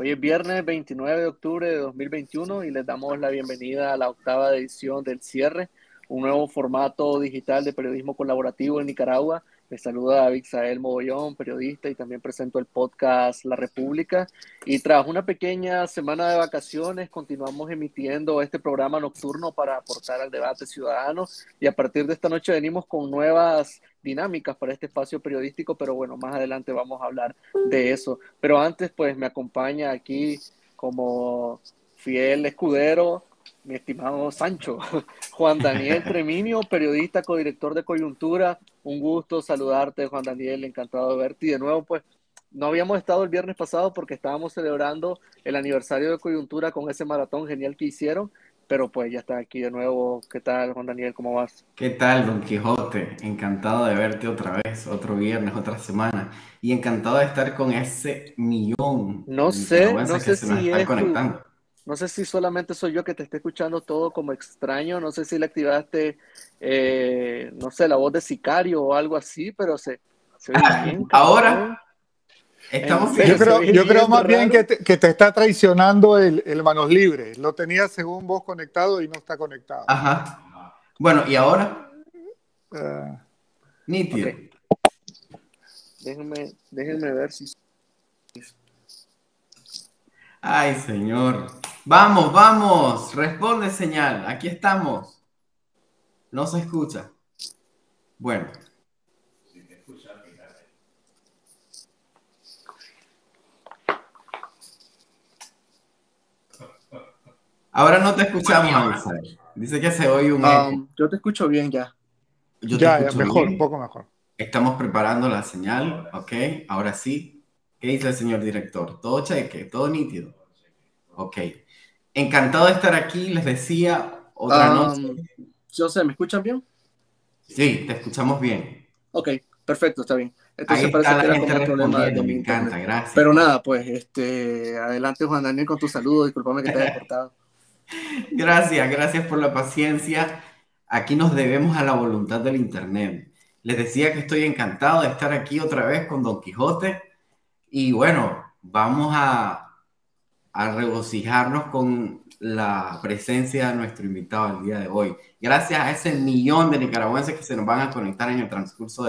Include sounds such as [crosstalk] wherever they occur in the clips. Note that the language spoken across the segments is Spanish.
Hoy es viernes 29 de octubre de 2021 y les damos la bienvenida a la octava edición del cierre, un nuevo formato digital de periodismo colaborativo en Nicaragua me saluda Abixael Mogollón, periodista, y también presento el podcast La República. Y tras una pequeña semana de vacaciones, continuamos emitiendo este programa nocturno para aportar al debate ciudadano. Y a partir de esta noche venimos con nuevas dinámicas para este espacio periodístico, pero bueno, más adelante vamos a hablar de eso. Pero antes, pues me acompaña aquí como fiel escudero mi estimado Sancho, [laughs] Juan Daniel Treminio, periodista, codirector de Coyuntura. Un gusto saludarte, Juan Daniel, encantado de verte. Y de nuevo, pues, no habíamos estado el viernes pasado porque estábamos celebrando el aniversario de Coyuntura con ese maratón genial que hicieron, pero pues ya está aquí de nuevo. ¿Qué tal, Juan Daniel? ¿Cómo vas? ¿Qué tal, Don Quijote? Encantado de verte otra vez, otro viernes, otra semana. Y encantado de estar con ese millón. No sé, no sé si es conectando. No sé si solamente soy yo que te esté escuchando todo como extraño, no sé si le activaste, eh, no sé, la voz de sicario o algo así, pero se, se [laughs] bien. Ahora estamos Yo creo, yo creo más bien que te, que te, está traicionando el, el, manos libres. Lo tenía según vos conectado y no está conectado. Ajá. Bueno, ¿y ahora? Uh, Nítido. Okay. Déjenme, déjenme ver si Ay, señor. Vamos, vamos. Responde señal. Aquí estamos. No se escucha. Bueno. Ahora no te escuchamos, Dice que se oye un um, yo te escucho bien ya. ya, ya, mejor, un poco mejor. Estamos preparando la señal, ok. Ahora sí, ¿Qué dice el señor director? ¿Todo cheque? ¿Todo nítido? Ok. Encantado de estar aquí. Les decía otra um, noche. Yo sé, ¿me escuchan bien? Sí, te escuchamos bien. Ok, perfecto, está bien. Entonces parece que era como un problema de Me encanta, gracias. Pero nada, pues, este, adelante Juan Daniel con tu saludo. Disculpame que te haya [laughs] cortado. Gracias, gracias por la paciencia. Aquí nos debemos a la voluntad del Internet. Les decía que estoy encantado de estar aquí otra vez con Don Quijote y bueno, vamos a, regocijarnos con la presencia de nuestro invitado el día de hoy. Gracias a ese millón de nicaragüenses que se nos van a conectar en el transcurso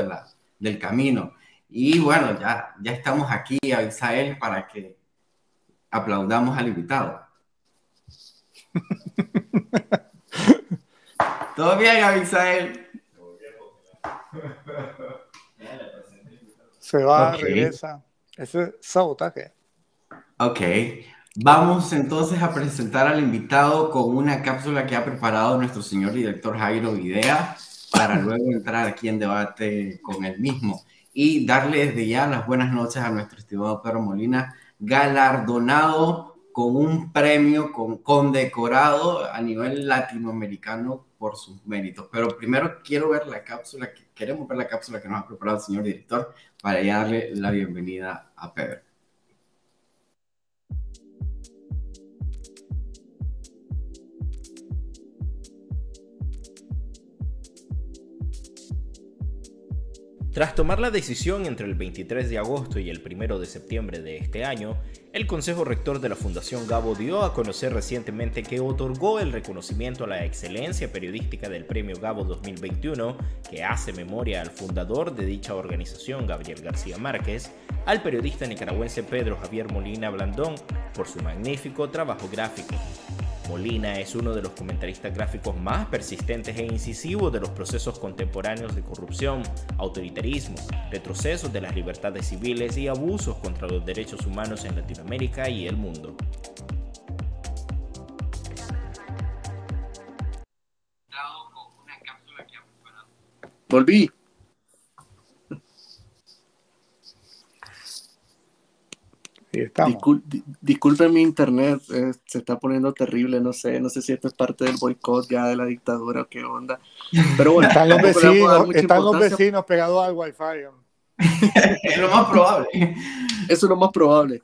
del camino. Y bueno, ya, ya estamos aquí a Isael para que aplaudamos al invitado. ¿Todo bien, Abisael? Se va, regresa. Ese es sabotaje. Ok. Vamos entonces a presentar al invitado con una cápsula que ha preparado nuestro señor director Jairo Videa para luego entrar aquí en debate con él mismo y darle desde ya las buenas noches a nuestro estimado Pedro Molina, galardonado con un premio con, condecorado a nivel latinoamericano por sus méritos. Pero primero quiero ver la cápsula, queremos ver la cápsula que nos ha preparado el señor director para darle la bienvenida a Pedro. Tras tomar la decisión entre el 23 de agosto y el 1 de septiembre de este año, el Consejo Rector de la Fundación Gabo dio a conocer recientemente que otorgó el reconocimiento a la excelencia periodística del Premio Gabo 2021, que hace memoria al fundador de dicha organización, Gabriel García Márquez, al periodista nicaragüense Pedro Javier Molina Blandón por su magnífico trabajo gráfico. Molina es uno de los comentaristas gráficos más persistentes e incisivos de los procesos contemporáneos de corrupción, autoritarismo, retrocesos de las libertades civiles y abusos contra los derechos humanos en Latinoamérica y el mundo. Volví. Disculpen mi internet, eh, se está poniendo terrible, no sé, no sé si esto es parte del boicot ya de la dictadura o qué onda. Pero bueno, están los vecinos, están los vecinos pegados al wifi. [laughs] es lo más probable. Eso es lo más probable.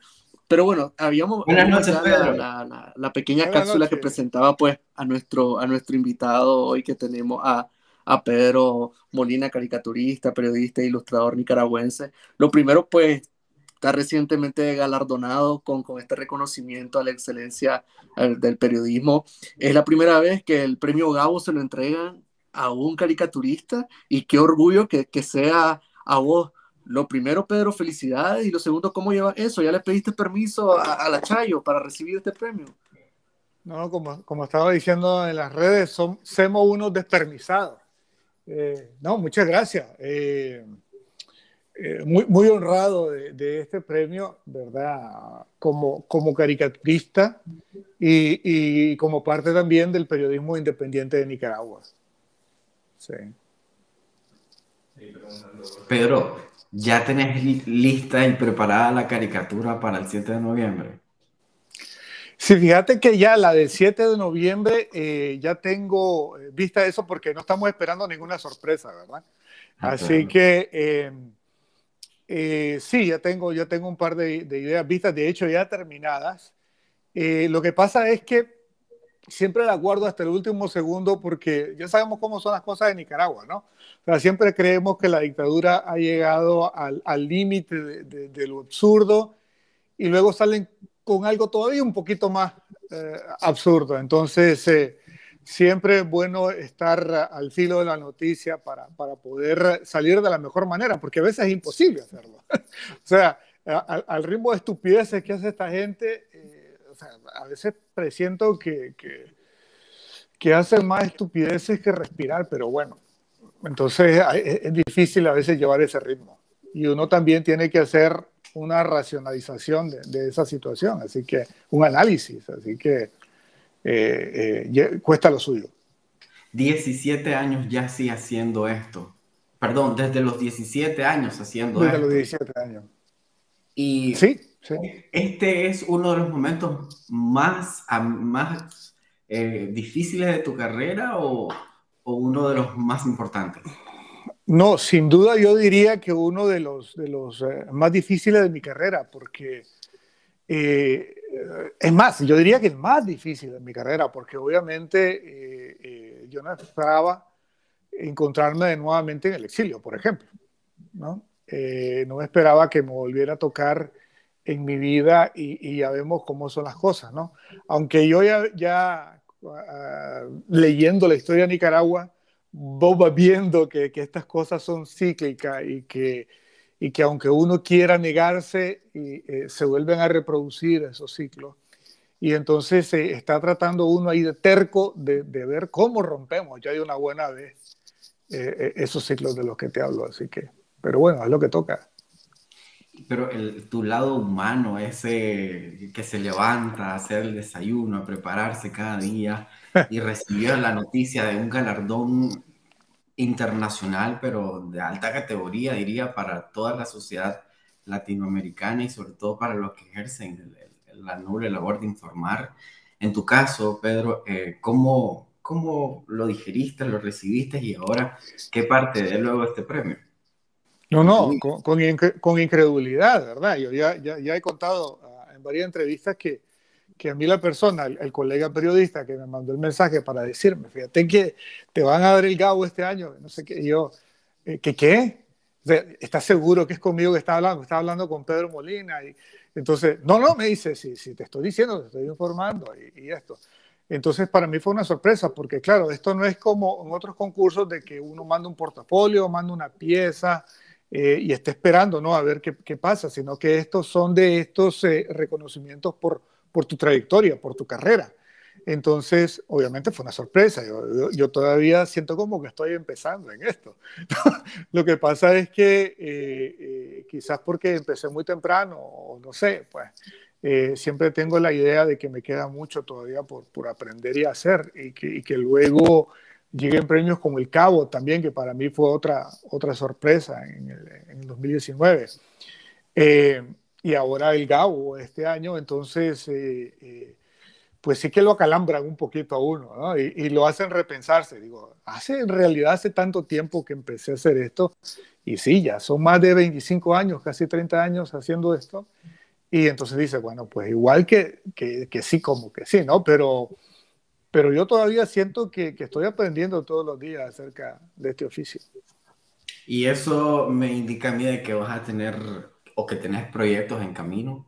Pero bueno, habíamos la, la, pequeña cápsula que presentaba pues a nuestro, a nuestro invitado hoy que tenemos a, a Pedro Molina, caricaturista, periodista e ilustrador nicaragüense. Lo primero pues está recientemente galardonado con, con este reconocimiento a la excelencia del periodismo. Es la primera vez que el premio Gabo se lo entregan a un caricaturista y qué orgullo que, que sea a vos. Lo primero, Pedro, felicidades. Y lo segundo, ¿cómo llevas eso? ¿Ya le pediste permiso a, la Chayo para recibir este premio? No, como, como estaba diciendo en las redes, somos unos despermisados. Eh, no, muchas gracias. Eh, eh, muy, muy honrado de, este premio, ¿verdad? Como, como caricaturista y, y, como parte también del periodismo independiente de Nicaragua. Sí. Pedro, ¿ya tenés lista y preparada la caricatura para el 7 de noviembre? Sí, fíjate que ya la del 7 de noviembre eh, ya tengo eh, vista eso porque no estamos esperando ninguna sorpresa, ¿verdad? Ah, Así que eh, sí, ya tengo, ya tengo un par de, de, ideas vistas, de hecho ya terminadas. lo que pasa es que siempre la guardo hasta el último segundo porque ya sabemos cómo son las cosas en Nicaragua, ¿no? O sea, siempre creemos que la dictadura ha llegado al límite de, lo absurdo y luego salen con algo todavía un poquito más eh, absurdo. Entonces, eh, siempre es bueno estar al filo de la noticia para, para, poder salir de la mejor manera, porque a veces es imposible hacerlo. [laughs] o sea, al, ritmo de estupideces que hace esta gente, eh, o sea, a veces presiento que, que, que hacen más estupideces que respirar, pero bueno, entonces es difícil a veces llevar ese ritmo. Y uno también tiene que hacer una racionalización de, esa situación, así que un análisis, así que eh, eh, cuesta lo suyo. 17 años ya sí haciendo esto. Perdón, desde los 17 años haciendo esto. Desde los 17 años. Y sí, este es uno de los momentos más, más eh, difíciles de tu carrera o, o, uno de los más importantes? No, sin duda yo diría que uno de los, de los eh, más difíciles de mi carrera, porque eh, es más, yo diría que el más difícil de mi carrera, porque obviamente yo no esperaba encontrarme nuevamente en el exilio, por ejemplo. ¿no? no esperaba que me volviera a tocar en mi vida y, ya vemos cómo son las cosas, ¿no? Aunque yo ya, ya ah, leyendo la historia de Nicaragua, vos viendo que, que, estas cosas son cíclicas y que, y que aunque uno quiera negarse, y, eh, se vuelven a reproducir esos ciclos. Y entonces se está tratando uno ahí de terco de, ver cómo rompemos ya de una buena vez eh, eh, esos ciclos de los que te hablo. Así que, pero bueno, es lo que toca. Pero el, tu lado humano, ese que se levanta a hacer el desayuno, a prepararse cada día y recibir la noticia de un galardón internacional, pero de alta categoría, diría, para toda la sociedad latinoamericana y sobre todo para los que ejercen la noble labor de informar. En tu caso, Pedro, eh, ¿cómo, ¿cómo lo digeriste, lo recibiste y ahora qué parte de luego este premio? No, no, con, con, incredulidad, ¿verdad? Yo ya, ya, ya he contado ah, en varias entrevistas que, que a mí la persona, el, colega periodista que me mandó el mensaje para decirme, fíjate que te van a dar el Gabo este año, no sé qué, yo, eh, ¿qué qué? ¿Estás seguro que es conmigo que está hablando? Está hablando con Pedro Molina. Y, entonces, no, no, me dice, sí, sí, te estoy diciendo, te estoy informando y, y esto. Entonces, para mí fue una sorpresa, porque claro, esto no es como en otros concursos de que uno manda un portafolio, manda una pieza, eh, y esté esperando ¿no? a ver qué, qué, pasa, sino que estos son de estos eh, reconocimientos por, por tu trayectoria, por tu carrera. Entonces, obviamente fue una sorpresa. Yo, yo, todavía siento como que estoy empezando en esto. [laughs] Lo que pasa es que eh, quizás porque empecé muy temprano, o no sé, pues siempre tengo la idea de que me queda mucho todavía por, por aprender y hacer y que, y que luego Lleguen premios como el Cabo también, que para mí fue otra, otra sorpresa en el, en 2019. Y ahora el Gabo este año, entonces, eh, eh, pues sí que lo acalambran un poquito a uno, ¿no? y, y, lo hacen repensarse. Digo, hace en realidad hace tanto tiempo que empecé a hacer esto, y sí, ya son más de 25 años, casi 30 años haciendo esto, y entonces dice, bueno, pues igual que, que, que sí, como que sí, ¿no? Pero pero yo todavía siento que, que, estoy aprendiendo todos los días acerca de este oficio. Y eso me indica a mí de que vas a tener o que tenés proyectos en camino?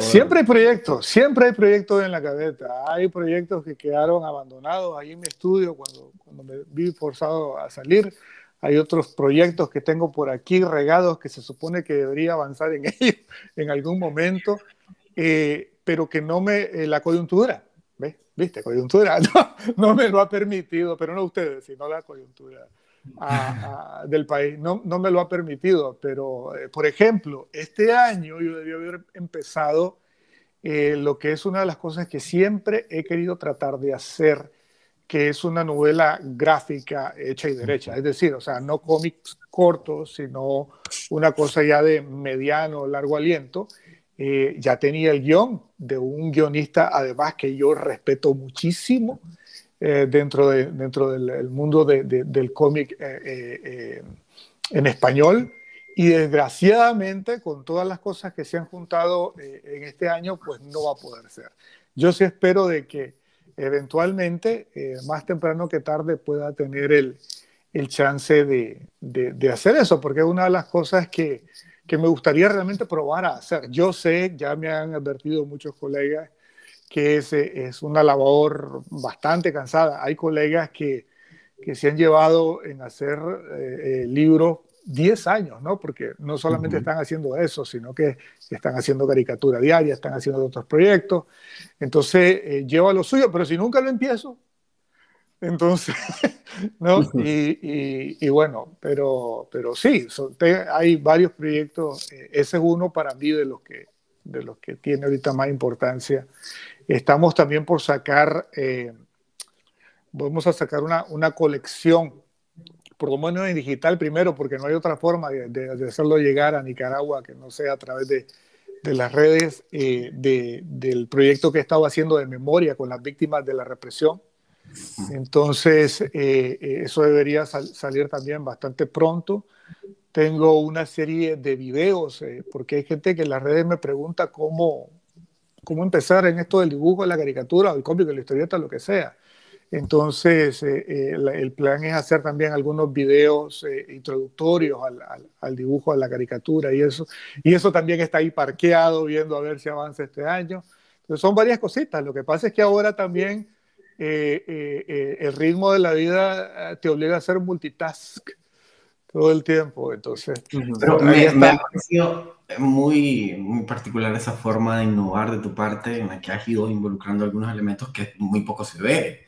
siempre hay proyectos, siempre hay proyectos en la cabeza. Hay proyectos que quedaron abandonados ahí en mi estudio cuando, cuando me vi forzado a salir. Hay otros proyectos que tengo por aquí regados que se supone que debería avanzar en [laughs] ellos en algún momento, eh, pero que no me, eh, la coyuntura, ¿ves? ¿Viste? Coyuntura [laughs] no, no, me lo ha permitido, pero no ustedes, sino la coyuntura del país, no, no, me lo ha permitido. Pero, eh, por ejemplo, este año yo debía haber empezado lo que es una de las cosas que siempre he querido tratar de hacer, que es una novela gráfica hecha y derecha, es decir, o sea, no cómics cortos, sino una cosa ya de mediano, largo aliento. Eh, ya tenía el guion de un guionista, además que yo respeto muchísimo eh, dentro, de, dentro del mundo del cómic eh, en español. Y desgraciadamente, con todas las cosas que se han juntado en este año, pues no va a poder ser. Yo sí espero de que eventualmente, eh, más temprano que tarde, pueda tener el, el chance de, de, hacer eso, porque es una de las cosas que, que, me gustaría realmente probar a hacer. Yo sé, ya me han advertido muchos colegas, que es, es una labor bastante cansada. Hay colegas que, que se han llevado en hacer eh, eh, libros 10 años, ¿no? Porque no solamente están haciendo eso, sino que están haciendo caricatura diaria, están haciendo otros proyectos. Entonces, eh, llevo a lo suyo, pero si nunca lo empiezo, entonces, [laughs] ¿no? Y, y, bueno, pero, pero sí, hay varios proyectos. Eh, ese es uno para mí de los que, de los que tiene ahorita más importancia. Estamos también por sacar, eh, vamos a sacar una, una colección por lo menos en digital primero, porque no hay otra forma de, hacerlo llegar a Nicaragua que no sea a través de, de las redes eh, del proyecto que he estado haciendo de memoria con las víctimas de la represión. Entonces, eh, eh, eso debería salir también bastante pronto. Tengo una serie de videos, porque hay gente que en las redes me pregunta cómo, cómo empezar en esto del dibujo, de la caricatura, el cómic, la historieta, lo que sea. Entonces, eh, eh, el plan es hacer también algunos videos eh, introductorios al, al, dibujo, a la caricatura y eso. Y eso también está ahí parqueado, viendo a ver si avanza este año. Entonces, son varias cositas. Lo que pasa es que ahora también el ritmo de la vida te obliga a hacer multitask todo el tiempo. Entonces, Pero me, me, ha parecido muy, muy particular esa forma de innovar de tu parte en la que has ido involucrando algunos elementos que muy poco se ve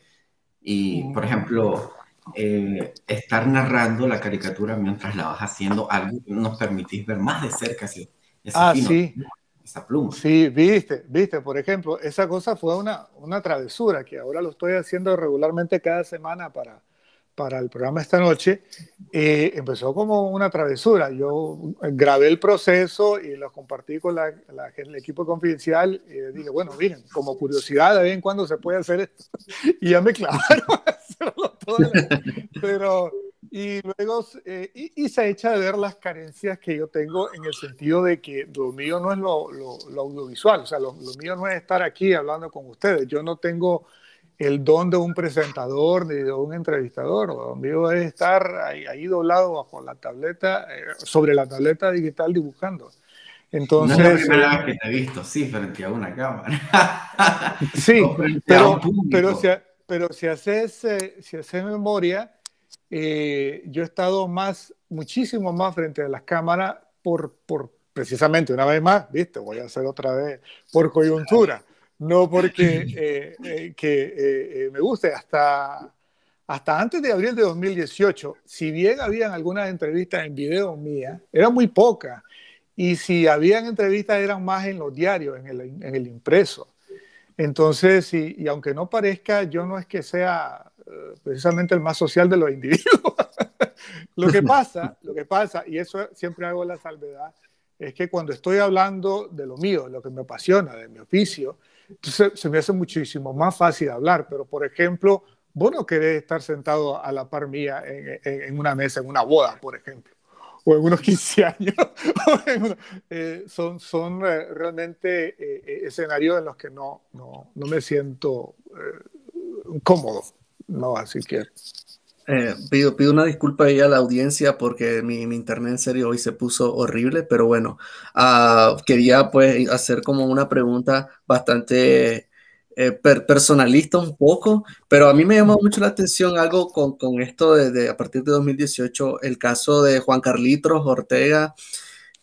y, por ejemplo, eh, estar narrando la caricatura mientras la vas haciendo, algo nos permitís ver más de cerca ese, ah, sí. esa pluma. Sí, viste, viste, por ejemplo, esa cosa fue una, una travesura que ahora lo estoy haciendo regularmente cada semana para, para el programa esta noche, eh, empezó como una travesura. Yo grabé el proceso y lo compartí con la, el equipo confidencial y dije, bueno, miren, como curiosidad, de vez en cuando se puede hacer esto. [laughs] Y ya me clavaron [laughs] a hacerlo todo. Pero, y luego, eh, y, se echa de ver las carencias que yo tengo en el sentido de que lo mío no es lo, lo, audiovisual, o sea, lo, lo mío no es estar aquí hablando con ustedes. Yo no tengo el don de un presentador ni de un entrevistador. Lo mío es estar ahí, ahí, doblado bajo la tableta, eh, sobre la tableta digital dibujando. Entonces, no es la primera vez que te he visto, sí, frente a una cámara. [laughs] sí, [laughs] pero, pero, si, pero si haces, eh, si haces memoria, eh, yo he estado más, muchísimo más frente a las cámaras por, por precisamente, una vez más, viste, voy a hacer otra vez, por coyuntura no porque [laughs] eh, eh, que, eh, me guste. Hasta, hasta antes de abril de 2018, si bien habían algunas entrevistas en video mías, eran muy pocas. Y si habían entrevistas eran más en los diarios, en el, en el impreso. Entonces, y, y, aunque no parezca, yo no es que sea precisamente el más social de los individuos. [laughs] lo que pasa, lo que pasa, y eso siempre hago la salvedad, es que cuando estoy hablando de lo mío, de lo que me apasiona, de mi oficio, entonces se me hace muchísimo más fácil hablar, pero por ejemplo, vos no querés estar sentado a la par mía en, en, una mesa, en una boda, por ejemplo, o en unos [laughs] 15 años. [laughs] Eh, son son eh, realmente eh, escenarios en los que no, no, no me siento cómodo, ¿no? Así que... Eh, pido, pido una disculpa ahí a la audiencia porque mi, mi internet en serio hoy se puso horrible, pero bueno, uh, quería pues hacer como una pregunta bastante eh, per personalista un poco, pero a mí me llamó mucho la atención algo con, con esto de, de, a partir de 2018, el caso de Juan Carlitos Ortega,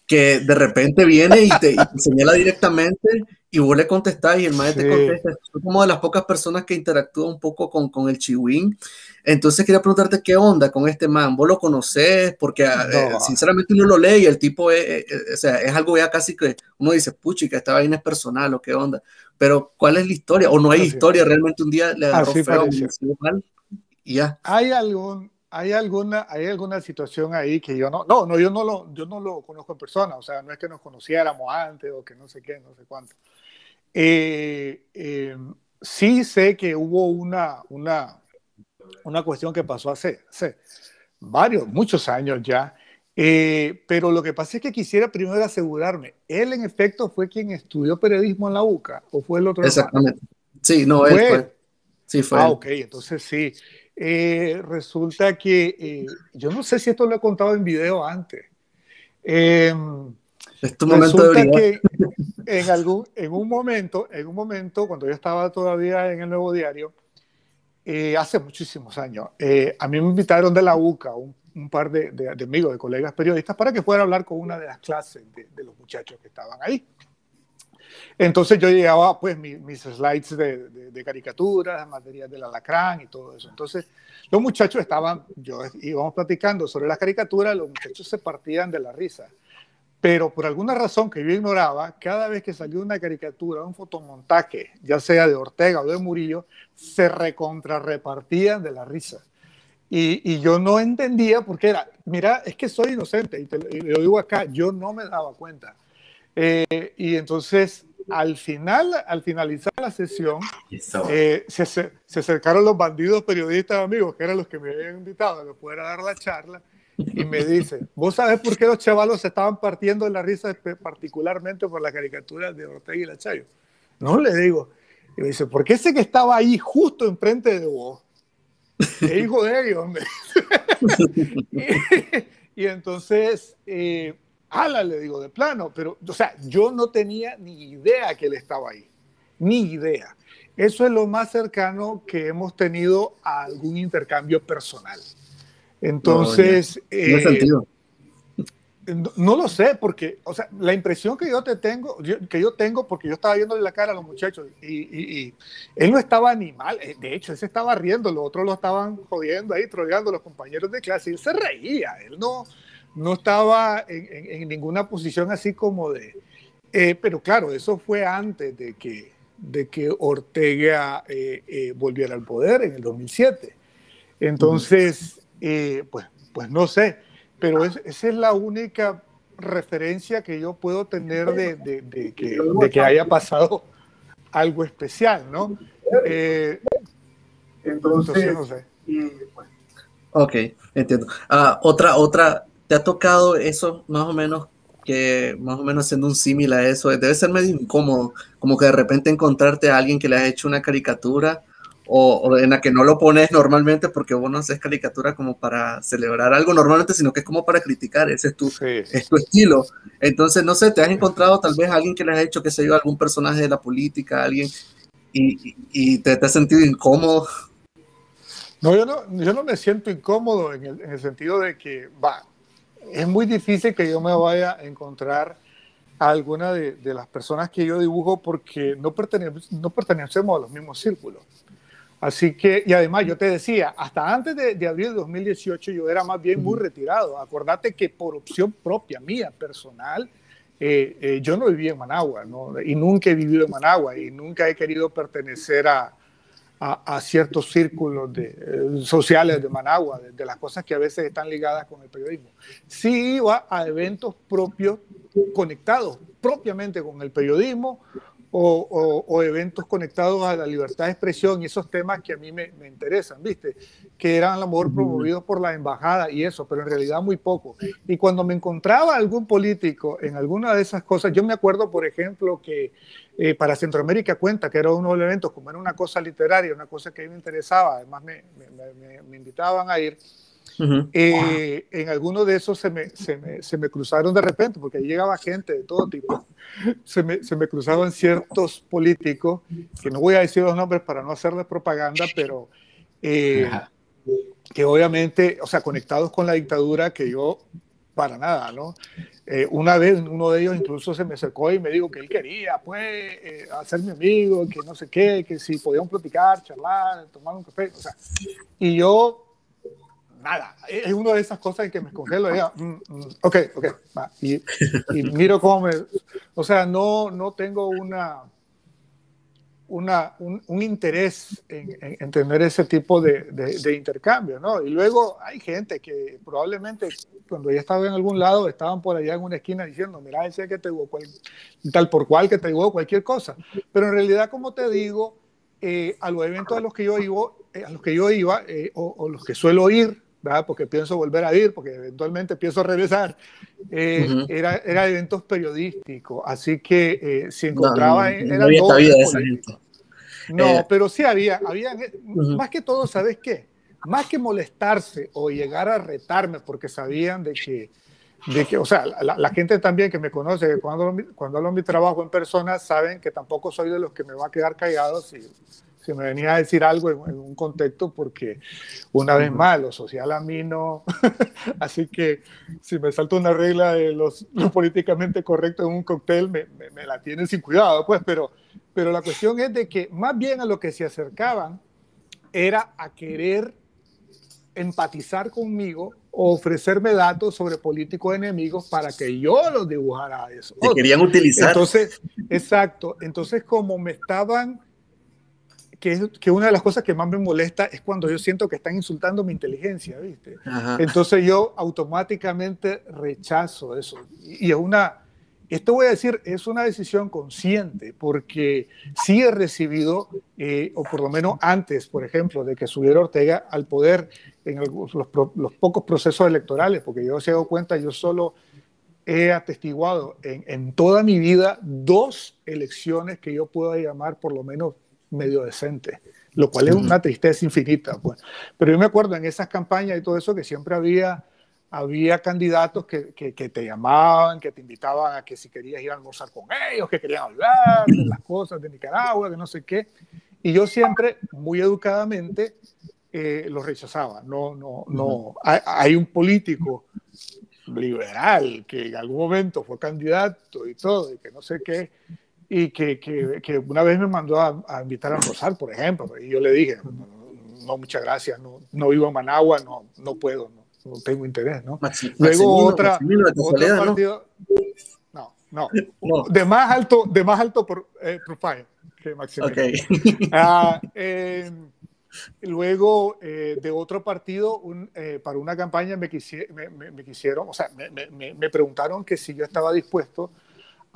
que de repente viene y te, y te señala directamente y vos le contestás y el maestro sí. te contesta. Soy como de las pocas personas que interactúa un poco con, con el chihuín. Entonces quería preguntarte qué onda con este man. ¿Vos lo conocés? Porque no. eh, sinceramente uno lo lee y el tipo es, es, es, o sea, es algo ya casi que uno dice, puchi, que esta vaina es personal o qué onda. Pero ¿cuál es la historia? ¿O no hay Así historia? Realmente un día le agarró feo y ya. ¿Hay algún, hay alguna, hay alguna situación ahí que yo no, no, no, yo no lo, yo no lo conozco en persona, o sea, no es que nos conociéramos antes o que no sé qué, no sé cuánto. Eh, eh, sí sé que hubo una, una, una cuestión que pasó hace, hace varios, muchos años ya, eh, pero lo que pasa es que quisiera primero asegurarme, ¿él en efecto fue quien estudió periodismo en la UCA o fue el otro? Exactamente. Hermano? Sí, no, él fue. fue. Sí, fue. Ah, él. ok, entonces sí. Eh, resulta que eh, yo no sé si esto lo he contado en video antes. Eh, es tu momento resulta de que [laughs] en, algún, en, un momento, en un momento, cuando yo estaba todavía en el Nuevo Diario, eh, hace muchísimos años, eh, a mí me invitaron de la UCA, un, un par de, de, de, amigos, de colegas periodistas, para que fuera a hablar con una de las clases de, de los muchachos que estaban ahí. Entonces yo llevaba pues mi, mis slides de, de, de, caricaturas, materias del alacrán y todo eso. Entonces los muchachos estaban, yo íbamos platicando sobre las caricaturas, los muchachos se partían de la risa. Pero por alguna razón que yo ignoraba, cada vez que salió una caricatura, un fotomontaje, ya sea de Ortega o de Murillo, se recontrarrepartían de la risa. Y, y, yo no entendía por qué era, mira, es que soy inocente, y, te, y lo digo acá, yo no me daba cuenta. Eh, y entonces, al final, al finalizar la sesión, eh, se, se, acercaron los bandidos periodistas amigos, que eran los que me habían invitado a que pudiera dar la charla, y me dice, ¿vos sabés por qué los chavalos se estaban partiendo de la risa particularmente por la caricatura de Ortega y Lachayo? No, le digo. Y me dice, porque ese que estaba ahí justo enfrente de vos, hijo de ellos, y, y, entonces, eh, ala, le digo, de plano, pero, o sea, yo no tenía ni idea que él estaba ahí, ni idea. Eso es lo más cercano que hemos tenido a algún intercambio personal. Entonces, no, eh, sentido. No, no, lo sé, porque, o sea, la impresión que yo te tengo, yo, que yo tengo, porque yo estaba viéndole la cara a los muchachos y, y, y, él no estaba ni mal, eh, de hecho, él se estaba riendo, los otros lo estaban jodiendo ahí, troleando los compañeros de clase, y él se reía, él no, no estaba en, en, ninguna posición así como de, eh, pero claro, eso fue antes de que, de que Ortega eh, eh, volviera al poder en el 2007. Entonces, pues, pues no sé, pero es, esa es la única referencia que yo puedo tener de, de, que, de que, haya pasado algo especial, ¿no? Entonces, no sé. Ok, entiendo. Uh, otra, otra, ¿te ha tocado eso más o menos que más o menos haciendo un símil a eso? Debe ser medio incómodo, como que de repente encontrarte a alguien que le ha hecho una caricatura o, o, en la que no lo pones normalmente porque vos no haces caricatura como para celebrar algo normalmente, sino que es como para criticar, ese es tu, sí. es tu estilo. Entonces, no sé, te has encontrado tal vez a alguien que le ha hecho, que se yo, algún personaje de la política, alguien, y, y te, te, has sentido incómodo. No yo, no, yo no me siento incómodo en el, en el sentido de que, va, es muy difícil que yo me vaya a encontrar a alguna de, de las personas que yo dibujo porque no, pertene no pertenecemos a los mismos círculos. Así que, y además yo te decía, hasta antes de, de, abril de 2018 yo era más bien muy retirado. Acordate que por opción propia, mía, personal, eh, eh, yo no vivía en Managua, ¿no? Y nunca he vivido en Managua y nunca he querido pertenecer a, a, ciertos círculos de, eh, sociales de Managua, de, de, las cosas que a veces están ligadas con el periodismo. Sí iba a eventos propios, conectados propiamente con el periodismo, o, eventos conectados a la libertad de expresión y esos temas que a mí me, interesan, ¿viste? Que eran a lo mejor promovidos por la embajada y eso, pero en realidad muy poco. Y cuando me encontraba algún político en alguna de esas cosas, yo me acuerdo, por ejemplo, que eh, para Centroamérica cuenta que era uno de los eventos, como era una cosa literaria, una cosa que a mí me interesaba, además me, me, me invitaban a ir. Eh, en alguno de esos se me, se, me, se me, cruzaron de repente, porque ahí llegaba gente de todo tipo, se me, se me cruzaban ciertos políticos, que no voy a decir los nombres para no hacerles propaganda, pero eh, que obviamente, o sea, conectados con la dictadura, que yo para nada, ¿no? Eh, una vez uno de ellos incluso se me acercó y me dijo que él quería, pues, hacer mi amigo, que no sé qué, que si podíamos platicar, charlar, tomar un café, o sea, y yo nada. Es una de esas cosas en que me congelo. Y mm, mm, ok, ok. Y, miro cómo me. O sea, no, no tengo una. Una, un, un interés en, en, tener ese tipo de, de, intercambio, ¿no? Y luego hay gente que probablemente cuando ya estaba en algún lado estaban por allá en una esquina diciendo, mira, ese que te digo, tal por cual que te digo cualquier cosa. Pero en realidad, como te digo, eh, a los eventos a los que yo iba, eh, a los que yo iba eh, o, o, los que suelo ir, porque pienso volver a ir, porque eventualmente pienso regresar, eh, era, era eventos periodísticos, así que eh, si encontraba... No, no, no había esa gente. No, eh, pero sí había, había más que todo, ¿sabes qué? Más que molestarse o llegar a retarme porque sabían de que, de que o sea, la, la gente también que me conoce, cuando, cuando hablo de mi trabajo en persona, saben que tampoco soy de los que me va a quedar callado si que me venía a decir algo en, un contexto porque una vez más lo social a mí no, [laughs] así que si me salto una regla de los, lo políticamente correcto en un cóctel me, me, la tienen sin cuidado, pues, pero, pero la cuestión es de que más bien a lo que se acercaban era a querer empatizar conmigo o ofrecerme datos sobre políticos enemigos para que yo los dibujara a eso. querían utilizar. Entonces, exacto. Entonces, como me estaban que, que, una de las cosas que más me molesta es cuando yo siento que están insultando mi inteligencia, ¿viste? Entonces yo automáticamente rechazo eso. Y, es una, esto voy a decir, es una decisión consciente, porque sí he recibido, eh, o por lo menos antes, por ejemplo, de que subiera Ortega al poder en los, los, pocos procesos electorales, porque yo se hago cuenta, yo solo he atestiguado en, en toda mi vida dos elecciones que yo pueda llamar por lo menos medio decente, lo cual es una tristeza infinita. Pues. Pero yo me acuerdo en esas campañas y todo eso que siempre había, había candidatos que, que, te llamaban, que te invitaban a que si querías ir a almorzar con ellos, que querían hablar de las cosas de Nicaragua, que no sé qué. Y yo siempre, muy educadamente, eh, los rechazaba. No, no, no. Hay, hay, un político liberal que en algún momento fue candidato y todo, y que no sé qué, y que, que, que, una vez me mandó a, a, invitar a almorzar, por ejemplo, y yo le dije, no, muchas gracias, no, no vivo en Managua, no, no puedo, no, no tengo interés, ¿no? Luego otra, otro partido, no, no, no, de más alto, de más alto por, eh, profile que Maximiliano. Okay. ah, eh, luego eh, de otro partido, un, eh, para una campaña me, quisi me, me, me, quisieron, o sea, me, me preguntaron que si yo estaba dispuesto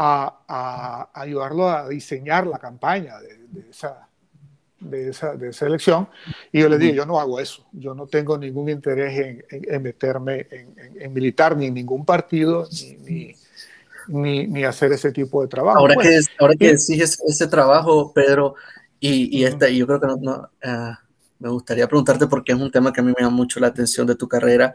a, ayudarlo a diseñar la campaña de, esa, de, esa, de esa elección. Y yo le dije, yo no hago eso, yo no tengo ningún interés en, meterme en, militar ni en ningún partido, ni, ni, ni, hacer ese tipo de trabajo. Ahora que, ahora que decís ese, trabajo, Pedro, y, y este, yo creo que no, ah, me gustaría preguntarte porque es un tema que a mí me llama mucho la atención de tu carrera.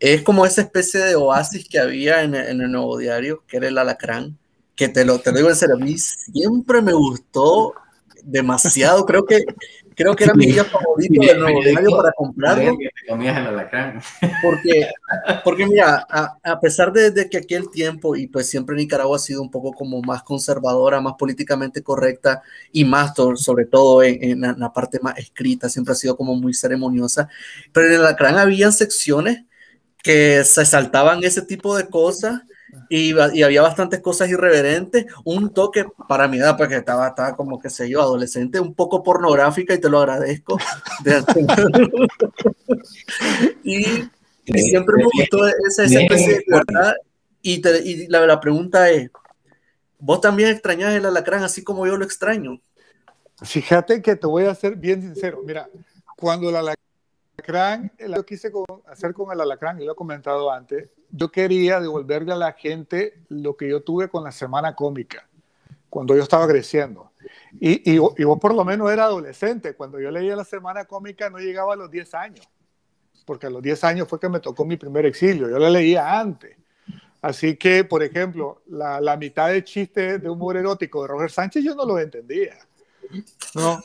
Es como esa especie de oasis que había en, en el Nuevo Diario, que era el alacrán, que te lo, te lo digo en serio, a mí siempre me gustó demasiado, creo que creo que era mi día favorito del nuevo diario para comprarlo. Porque, porque mira, a, a pesar de, de, que aquel tiempo, y pues siempre Nicaragua ha sido un poco como más conservadora, más políticamente correcta, y más sobre todo en, en, la, en la parte más escrita, siempre ha sido como muy ceremoniosa, pero en el Alacrán había secciones que se saltaban ese tipo de cosas y, y, había bastantes cosas irreverentes, un toque para mi edad, porque estaba, estaba como que sé yo, adolescente, un poco pornográfica y te lo agradezco. [laughs] y, y, siempre me gustó esa, esa especie de verdad. Y, te, y la, la, pregunta es, vos también extrañás el alacrán así como yo lo extraño. Fíjate que te voy a ser bien sincero. Mira, cuando el alacrán, lo quise hacer con el alacrán, y lo he comentado antes, yo quería devolverle a la gente lo que yo tuve con la semana cómica, cuando yo estaba creciendo. Y, y, vos por lo menos era adolescente. Cuando yo leía la semana cómica no llegaba a los 10 años, porque a los 10 años fue que me tocó mi primer exilio. Yo la leía antes. Así que, por ejemplo, la, la mitad del chiste de humor erótico de Roger Sánchez yo no lo entendía. No,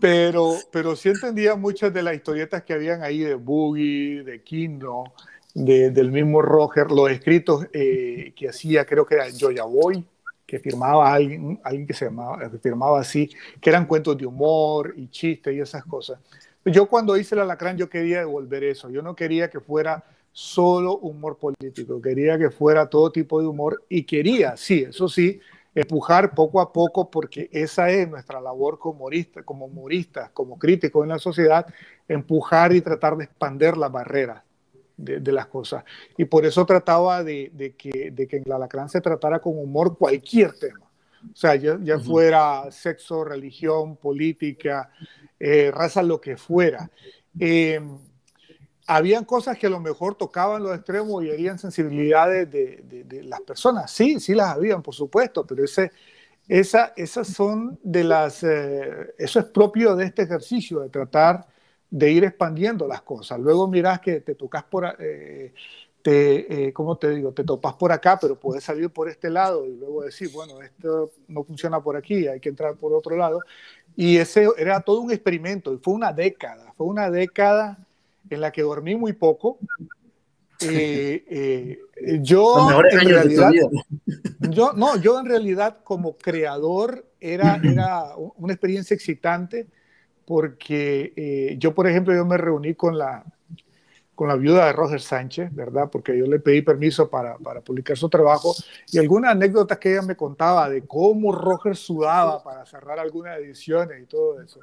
pero, pero sí entendía muchas de las historietas que habían ahí de Boogie, de Kino, de, del mismo Roger, los escritos eh, que hacía, creo que era Joya Boy, que firmaba alguien, alguien que se llamaba, que firmaba así, que eran cuentos de humor y chistes y esas cosas. Yo cuando hice el alacrán yo quería devolver eso, yo no quería que fuera solo humor político, quería que fuera todo tipo de humor y quería, sí, eso sí, empujar poco a poco porque esa es nuestra labor como humoristas, como, humoristas, como críticos en la sociedad, empujar y tratar de expander las barreras de, las cosas. Y por eso trataba de, que, de que en la Alacrán se tratara con humor cualquier tema. O sea, ya, fuera sexo, religión, política, eh, raza, lo que fuera. Eh, habían cosas que a lo mejor tocaban los extremos y herían sensibilidades de, las personas. Sí, sí las habían, por supuesto, pero ese, esa, esas son de las, eh, eso es propio de este ejercicio, de tratar de ir expandiendo las cosas. Luego mirás que te tocas por, eh, te, eh, ¿cómo te digo? Te topas por acá, pero puedes salir por este lado y luego decir, bueno, esto no funciona por aquí, hay que entrar por otro lado. Y ese era todo un experimento y fue una década, fue una década en la que dormí muy poco. Eh, eh, yo en realidad, yo no, yo en realidad como creador era, era una experiencia excitante porque eh, yo, por ejemplo, yo me reuní con la, con la viuda de Roger Sánchez, ¿verdad? Porque yo le pedí permiso para, para, publicar su trabajo y algunas anécdotas que ella me contaba de cómo Roger sudaba para cerrar algunas ediciones y todo eso.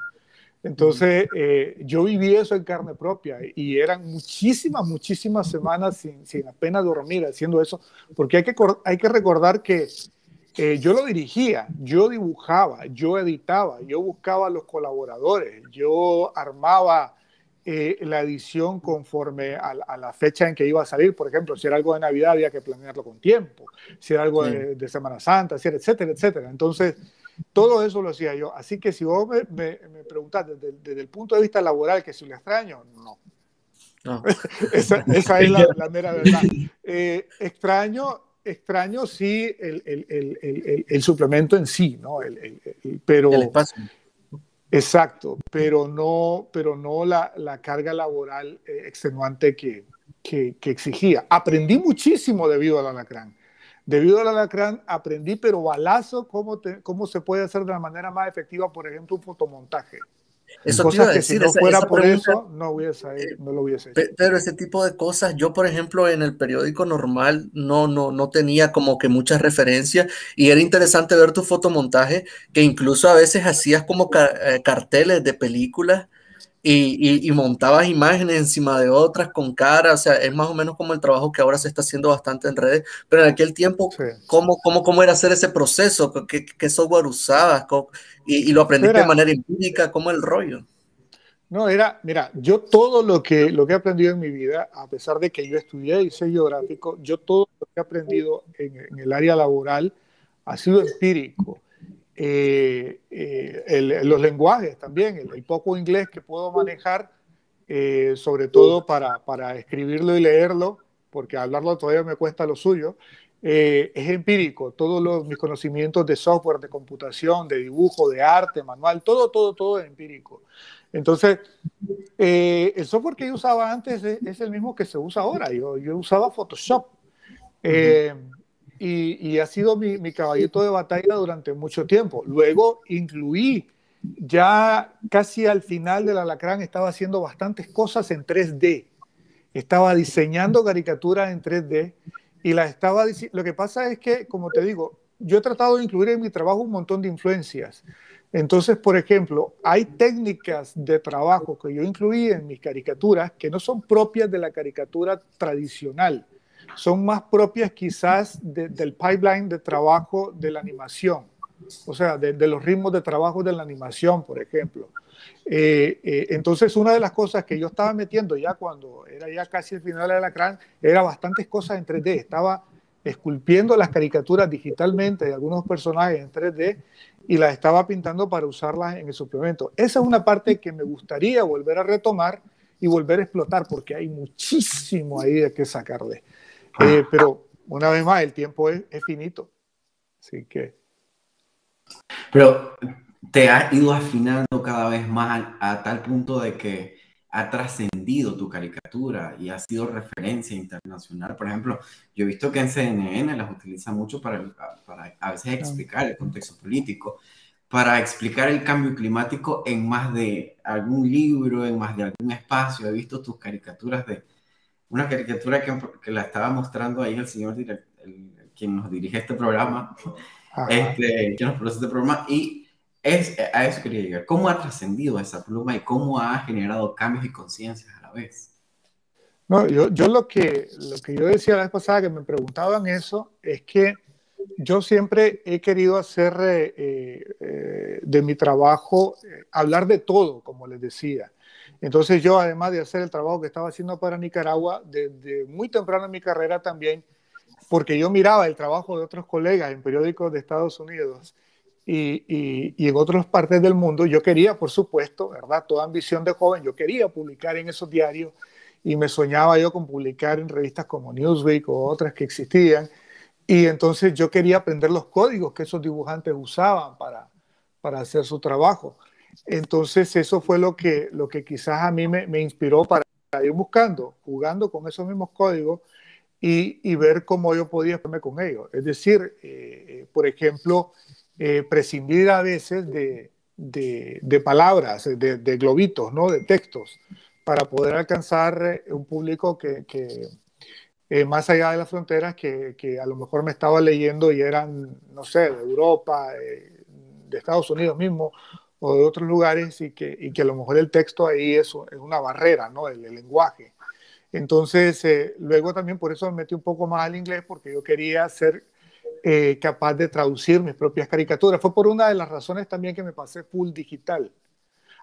Entonces, eh, yo viví eso en carne propia y eran muchísimas, muchísimas semanas sin, sin apenas dormir haciendo eso, porque hay que, hay que recordar que eh, yo lo dirigía, yo dibujaba, yo editaba, yo buscaba a los colaboradores, yo armaba eh, la edición conforme a, la fecha en que iba a salir. Por ejemplo, si era algo de Navidad había que planearlo con tiempo, si era algo de, de Semana Santa, etcétera, etcétera. Entonces, todo eso lo hacía yo. Así que si vos me, me, preguntás desde, el punto de vista laboral que si lo extraño, no. [laughs] esa, esa, es la, [laughs] mera verdad. [laughs] Eh, extraño, extraño sí el, el, el, el, suplemento en sí, ¿no? pero, el espacio. Exacto, pero no, pero no la, la carga laboral eh, extenuante que, que, que, exigía. Aprendí muchísimo debido al alacrán. Debido al alacrán aprendí, pero balazo, cómo, cómo se puede hacer de la manera más efectiva, por ejemplo, un fotomontaje. Eso te iba a decir, si no fuera por eso, no, hubiese, no lo hubiese hecho. Pero ese tipo de cosas, yo por ejemplo en el periódico normal no, no, no tenía como que muchas referencias y era interesante ver tu fotomontaje, que incluso a veces hacías como eh, carteles de películas y, y, montabas imágenes encima de otras con cara, o sea, es más o menos como el trabajo que ahora se está haciendo bastante en redes, pero en aquel tiempo, ¿cómo, cómo, cómo era hacer ese proceso? ¿Qué, qué software usabas? Y, y, lo aprendiste de manera empírica? ¿Cómo el rollo? No, era, mira, yo todo lo que, lo que he aprendido en mi vida, a pesar de que yo estudié diseño gráfico, yo todo lo que he aprendido en, en el área laboral ha sido empírico. Eh, eh, los lenguajes también, el, poco inglés que puedo manejar, eh, sobre todo para, para, escribirlo y leerlo, porque hablarlo todavía me cuesta lo suyo, es empírico. Todos los, mis conocimientos de software, de computación, de dibujo, de arte, manual, todo, todo, todo es empírico. Entonces, el software que yo usaba antes es, el mismo que se usa ahora. Yo, yo usaba Photoshop y, ha sido mi, caballito de batalla durante mucho tiempo. Luego incluí, ya casi al final del alacrán, estaba haciendo bastantes cosas en 3D. Estaba diseñando caricaturas en 3D y las estaba Lo que pasa es que, como te digo, yo he tratado de incluir en mi trabajo un montón de influencias. Entonces, por ejemplo, hay técnicas de trabajo que yo incluí en mis caricaturas que no son propias de la caricatura tradicional son más propias quizás del pipeline de trabajo de la animación, o sea, de, los ritmos de trabajo de la animación, por ejemplo. Eh, eh, entonces, una de las cosas que yo estaba metiendo ya cuando era ya casi el final de la CRAN, era bastantes cosas en 3D. Estaba esculpiendo las caricaturas digitalmente de algunos personajes en 3D y las estaba pintando para usarlas en el suplemento. Esa es una parte que me gustaría volver a retomar y volver a explotar porque hay muchísimo ahí de qué sacarle. Eh, pero una vez más, el tiempo es, finito. Así que. Pero te has ido afinando cada vez más a, tal punto de que ha trascendido tu caricatura y ha sido referencia internacional. Por ejemplo, yo he visto que en CNN las utiliza mucho para, para a veces explicar el contexto político, para explicar el cambio climático en más de algún libro, en más de algún espacio. He visto tus caricaturas de, una caricatura que, que, la estaba mostrando ahí el señor quien nos dirige este programa, este, que nos produce este programa, y es, a eso quería llegar. ¿Cómo ha trascendido esa pluma y cómo ha generado cambios y conciencias a la vez? No, yo, yo lo, que, lo que yo decía la vez pasada que me preguntaban eso es que yo siempre he querido hacer eh, eh, de mi trabajo, eh, hablar de todo, como les decía. Entonces yo, además de hacer el trabajo que estaba haciendo para Nicaragua, desde muy temprano en mi carrera también, porque yo miraba el trabajo de otros colegas en periódicos de Estados Unidos y, en otras partes del mundo, yo quería, por supuesto, ¿verdad? Toda ambición de joven, yo quería publicar en esos diarios y me soñaba yo con publicar en revistas como Newsweek o otras que existían. Y entonces yo quería aprender los códigos que esos dibujantes usaban para, para hacer su trabajo. Entonces eso fue lo que, lo que quizás a mí me, me inspiró para ir buscando, jugando con esos mismos códigos y, y ver cómo yo podía ponerme con ellos. Es decir, eh, eh, por ejemplo, eh, prescindir a veces de, de, palabras, de, globitos, ¿no? de textos, para poder alcanzar un público que, que más allá de las fronteras, que, que, a lo mejor me estaba leyendo y eran, no sé, de Europa, de Estados Unidos mismo, o de otros lugares y que, y que a lo mejor el texto ahí es, es una barrera, ¿no? El, lenguaje. Entonces, eh, luego también por eso me metí un poco más al inglés, porque yo quería ser eh, capaz de traducir mis propias caricaturas. Fue por una de las razones también que me pasé full digital.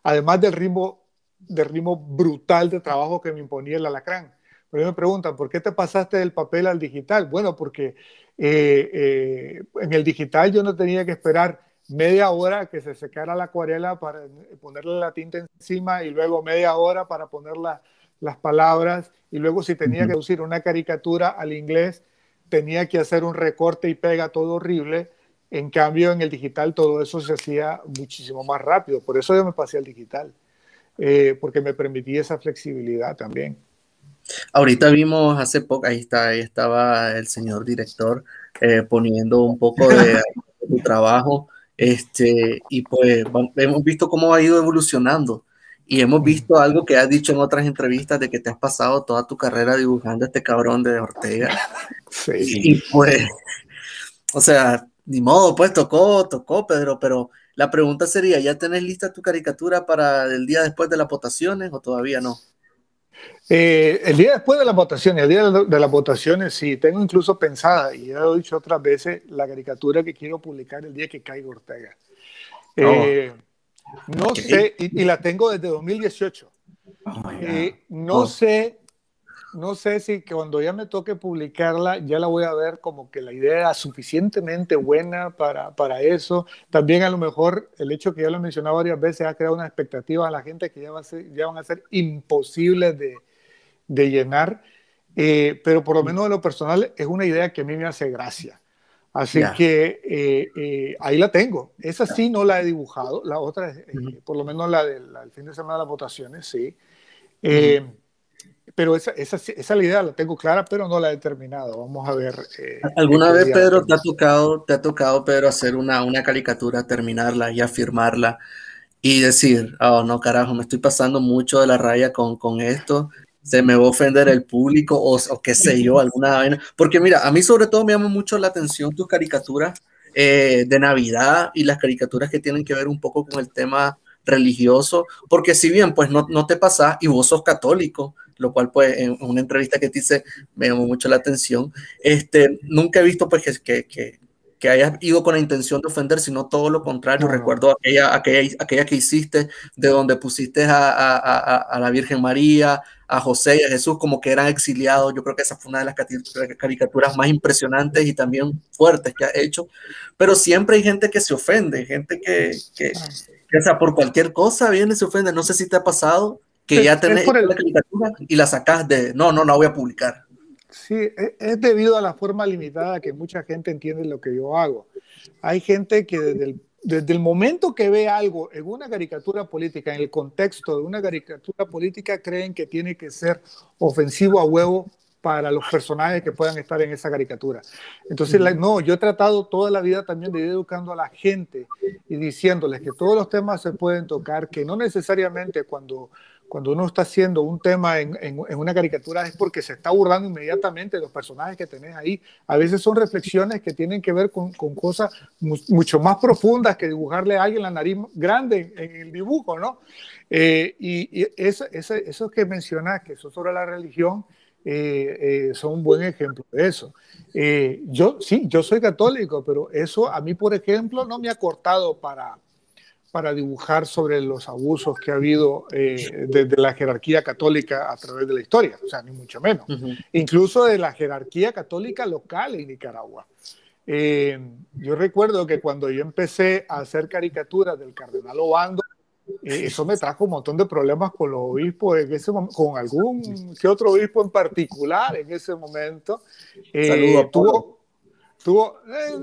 Además del ritmo, del ritmo brutal de trabajo que me imponía el alacrán. Pero me preguntan, ¿por qué te pasaste del papel al digital? Bueno, porque eh, en el digital yo no tenía que esperar media hora que se secara la acuarela para ponerle la tinta encima y luego media hora para poner las palabras y luego si tenía que traducir una caricatura al inglés tenía que hacer un recorte y pega todo horrible. En cambio, en el digital todo eso se hacía muchísimo más rápido. Por eso yo me pasé al digital, eh, porque me permitía esa flexibilidad también. Ahorita vimos hace poco, ahí, está, ahí estaba el señor director eh, poniendo un poco de, [laughs] de trabajo este, y pues hemos visto cómo ha ido evolucionando y hemos visto algo que has dicho en otras entrevistas de que te has pasado toda tu carrera dibujando a este cabrón de Ortega. [laughs] Sí. Y pues, o sea, ni modo, pues tocó, tocó, Pedro, pero la pregunta sería, ¿ya tenés lista tu caricatura para el día después de las votaciones o todavía no? Eh, el día después de las votaciones, el día de las votaciones, sí, tengo incluso pensada, y ya lo he dicho otras veces, la caricatura que quiero publicar el día que caiga Ortega. Eh, no sé, y, la tengo desde 2018. Eh, no oh. sé no sé si cuando ya me toque publicarla, ya la voy a ver como que la idea era suficientemente buena para, para eso. También a lo mejor el hecho que ya lo he mencionado varias veces ha creado una expectativa a la gente que ya, va a ser, ya van a ser imposibles de, de llenar. Eh, pero por lo menos de lo personal es una idea que a mí me hace gracia. Así que eh, eh, ahí la tengo. Esa sí no la he dibujado, la otra, por lo menos la del fin de semana de las votaciones, sí pero esa, esa, esa la idea la tengo clara, pero no la he terminado. Vamos a ver. ¿Alguna vez, Pedro, te ha tocado, te ha tocado, Pedro, hacer una, una caricatura, terminarla y afirmarla y decir, oh, no, carajo, me estoy pasando mucho de la raya con, con esto, se me va a ofender el público o, o qué sé yo, alguna vaina? Porque mira, a mí sobre todo me llama mucho la atención tus caricaturas eh, de Navidad y las caricaturas que tienen que ver un poco con el tema religioso, porque si bien pues no, no te pasa y vos sos católico, lo cual pues en una entrevista que te hice me llamó mucho la atención. Este, nunca he visto pues que, que hayas ido con la intención de ofender, sino todo lo contrario. Recuerdo aquella, aquella, aquella que hiciste, de donde pusiste a, a, a, la Virgen María, a José y a Jesús como que eran exiliados. Yo creo que esa fue una de las caricaturas más impresionantes y también fuertes que ha hecho. Pero siempre hay gente que se ofende, gente que, que, o sea, por cualquier cosa viene y se ofende. No sé si te ha pasado que ya tenés la caricatura y la sacas de, no, no, la voy a publicar. Sí, e, es debido a la forma limitada que mucha gente entiende lo que yo hago. Hay gente que desde el, desde el momento que ve algo en una caricatura política, en el contexto de una caricatura política, creen que tiene que ser ofensivo a huevo para los personajes que puedan estar en esa caricatura. Entonces, no, yo he tratado toda la vida también de ir educando a la gente y diciéndoles que todos los temas se pueden tocar, que no necesariamente cuando cuando uno está haciendo un tema en, una caricatura es porque se está burlando inmediatamente de los personajes que tenés ahí. A veces son reflexiones que tienen que ver con, cosas mucho más profundas que dibujarle a alguien la nariz grande en, el dibujo, ¿no? Eh, y, y eso, eso, que mencionas, que son sobre la religión, eh, eh, son un buen ejemplo de eso. yo sí, yo soy católico, pero eso a mí, por ejemplo, no me ha cortado para para dibujar sobre los abusos que ha habido eh, desde la jerarquía católica a través de la historia, o sea, ni mucho menos. Incluso de la jerarquía católica local en Nicaragua. Eh, yo recuerdo que cuando yo empecé a hacer caricaturas del cardenal Obando, eh, eso me trajo un montón de problemas con los obispos, en ese con algún que otro obispo en particular en ese momento. Saludo tuvo, tuvo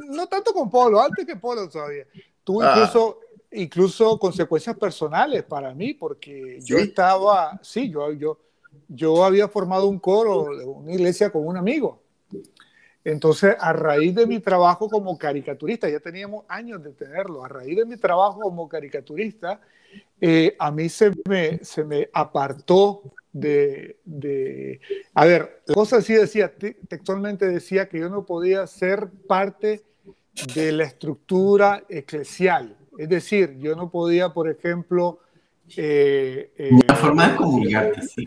no tanto con Polo, antes que Polo todavía. Tuvo ah. incluso incluso consecuencias personales para mí, porque yo estaba, sí, yo, yo, yo había formado un coro de una iglesia con un amigo. Entonces, a raíz de mi trabajo como caricaturista, ya teníamos años de tenerlo, a raíz de mi trabajo como caricaturista, eh, a mí se me, se me apartó de, de, a ver, la cosa así decía, textualmente decía que yo no podía ser parte de la estructura eclesial. Es decir, yo no podía, por ejemplo... Eh, eh forma de comunicarte, sí.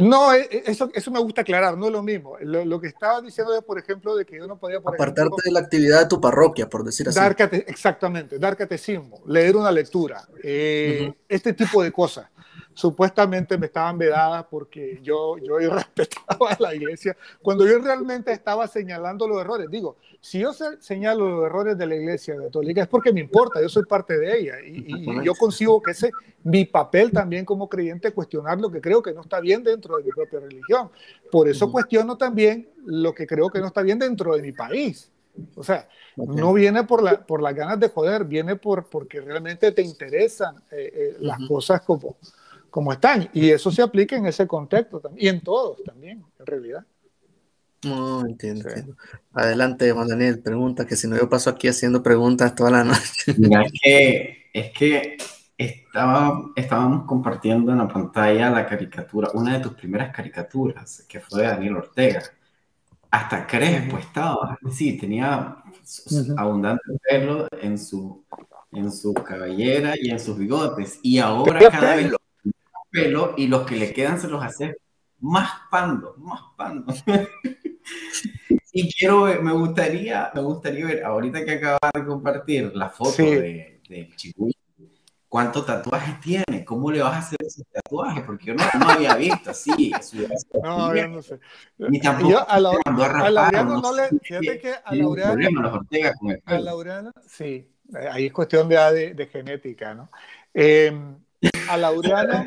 No, eh, eso, eso me gusta aclarar, no es lo mismo. Lo, que estaba diciendo es, por ejemplo, de que yo no podía... Por Apartarte de la actividad de tu parroquia, por decir así. Dar exactamente, dar catecismo, leer una lectura, eh, este tipo de cosas supuestamente me estaban vedadas porque yo, yo [laughs] respetaba a la iglesia, cuando yo realmente estaba señalando los errores. Digo, si yo señalo los errores de la iglesia católica es porque me importa, yo soy parte de ella y, yo consigo que ese mi papel también como creyente cuestionar lo que creo que no está bien dentro de mi propia religión. Por eso cuestiono también lo que creo que no está bien dentro de mi país. O sea, no viene por, la, por las ganas de joder, viene por, porque realmente te interesan eh, eh, las cosas como, como están. Y eso se aplica en ese contexto también, y en todos también, en realidad. No, entiendo, Adelante, Juan Daniel, pregunta, que si no yo paso aquí haciendo preguntas toda la noche. [laughs] Mira, es que, es que estaba, estábamos compartiendo en la pantalla la caricatura, una de tus primeras caricaturas, que fue de Daniel Ortega. Hasta Crespo estaba, sí, tenía abundante pelo en su, en su cabellera y en sus bigotes. Y ahora cada vez pelo y los que le quedan se los hace más pando, más pando. [laughs] y quiero, me gustaría, me gustaría ver, ahorita que acabas de compartir la foto de, de ¿cuántos tatuajes tiene? ¿Cómo le vas a hacer ese tatuaje? Porque yo no, no había visto así. no, yo no sé. Ni tampoco yo a, la, a, a Laureano no, le, fíjate que a Laureano, a Laureano, sí, ahí es cuestión de, de, genética, ¿no? Eh, a Laureano,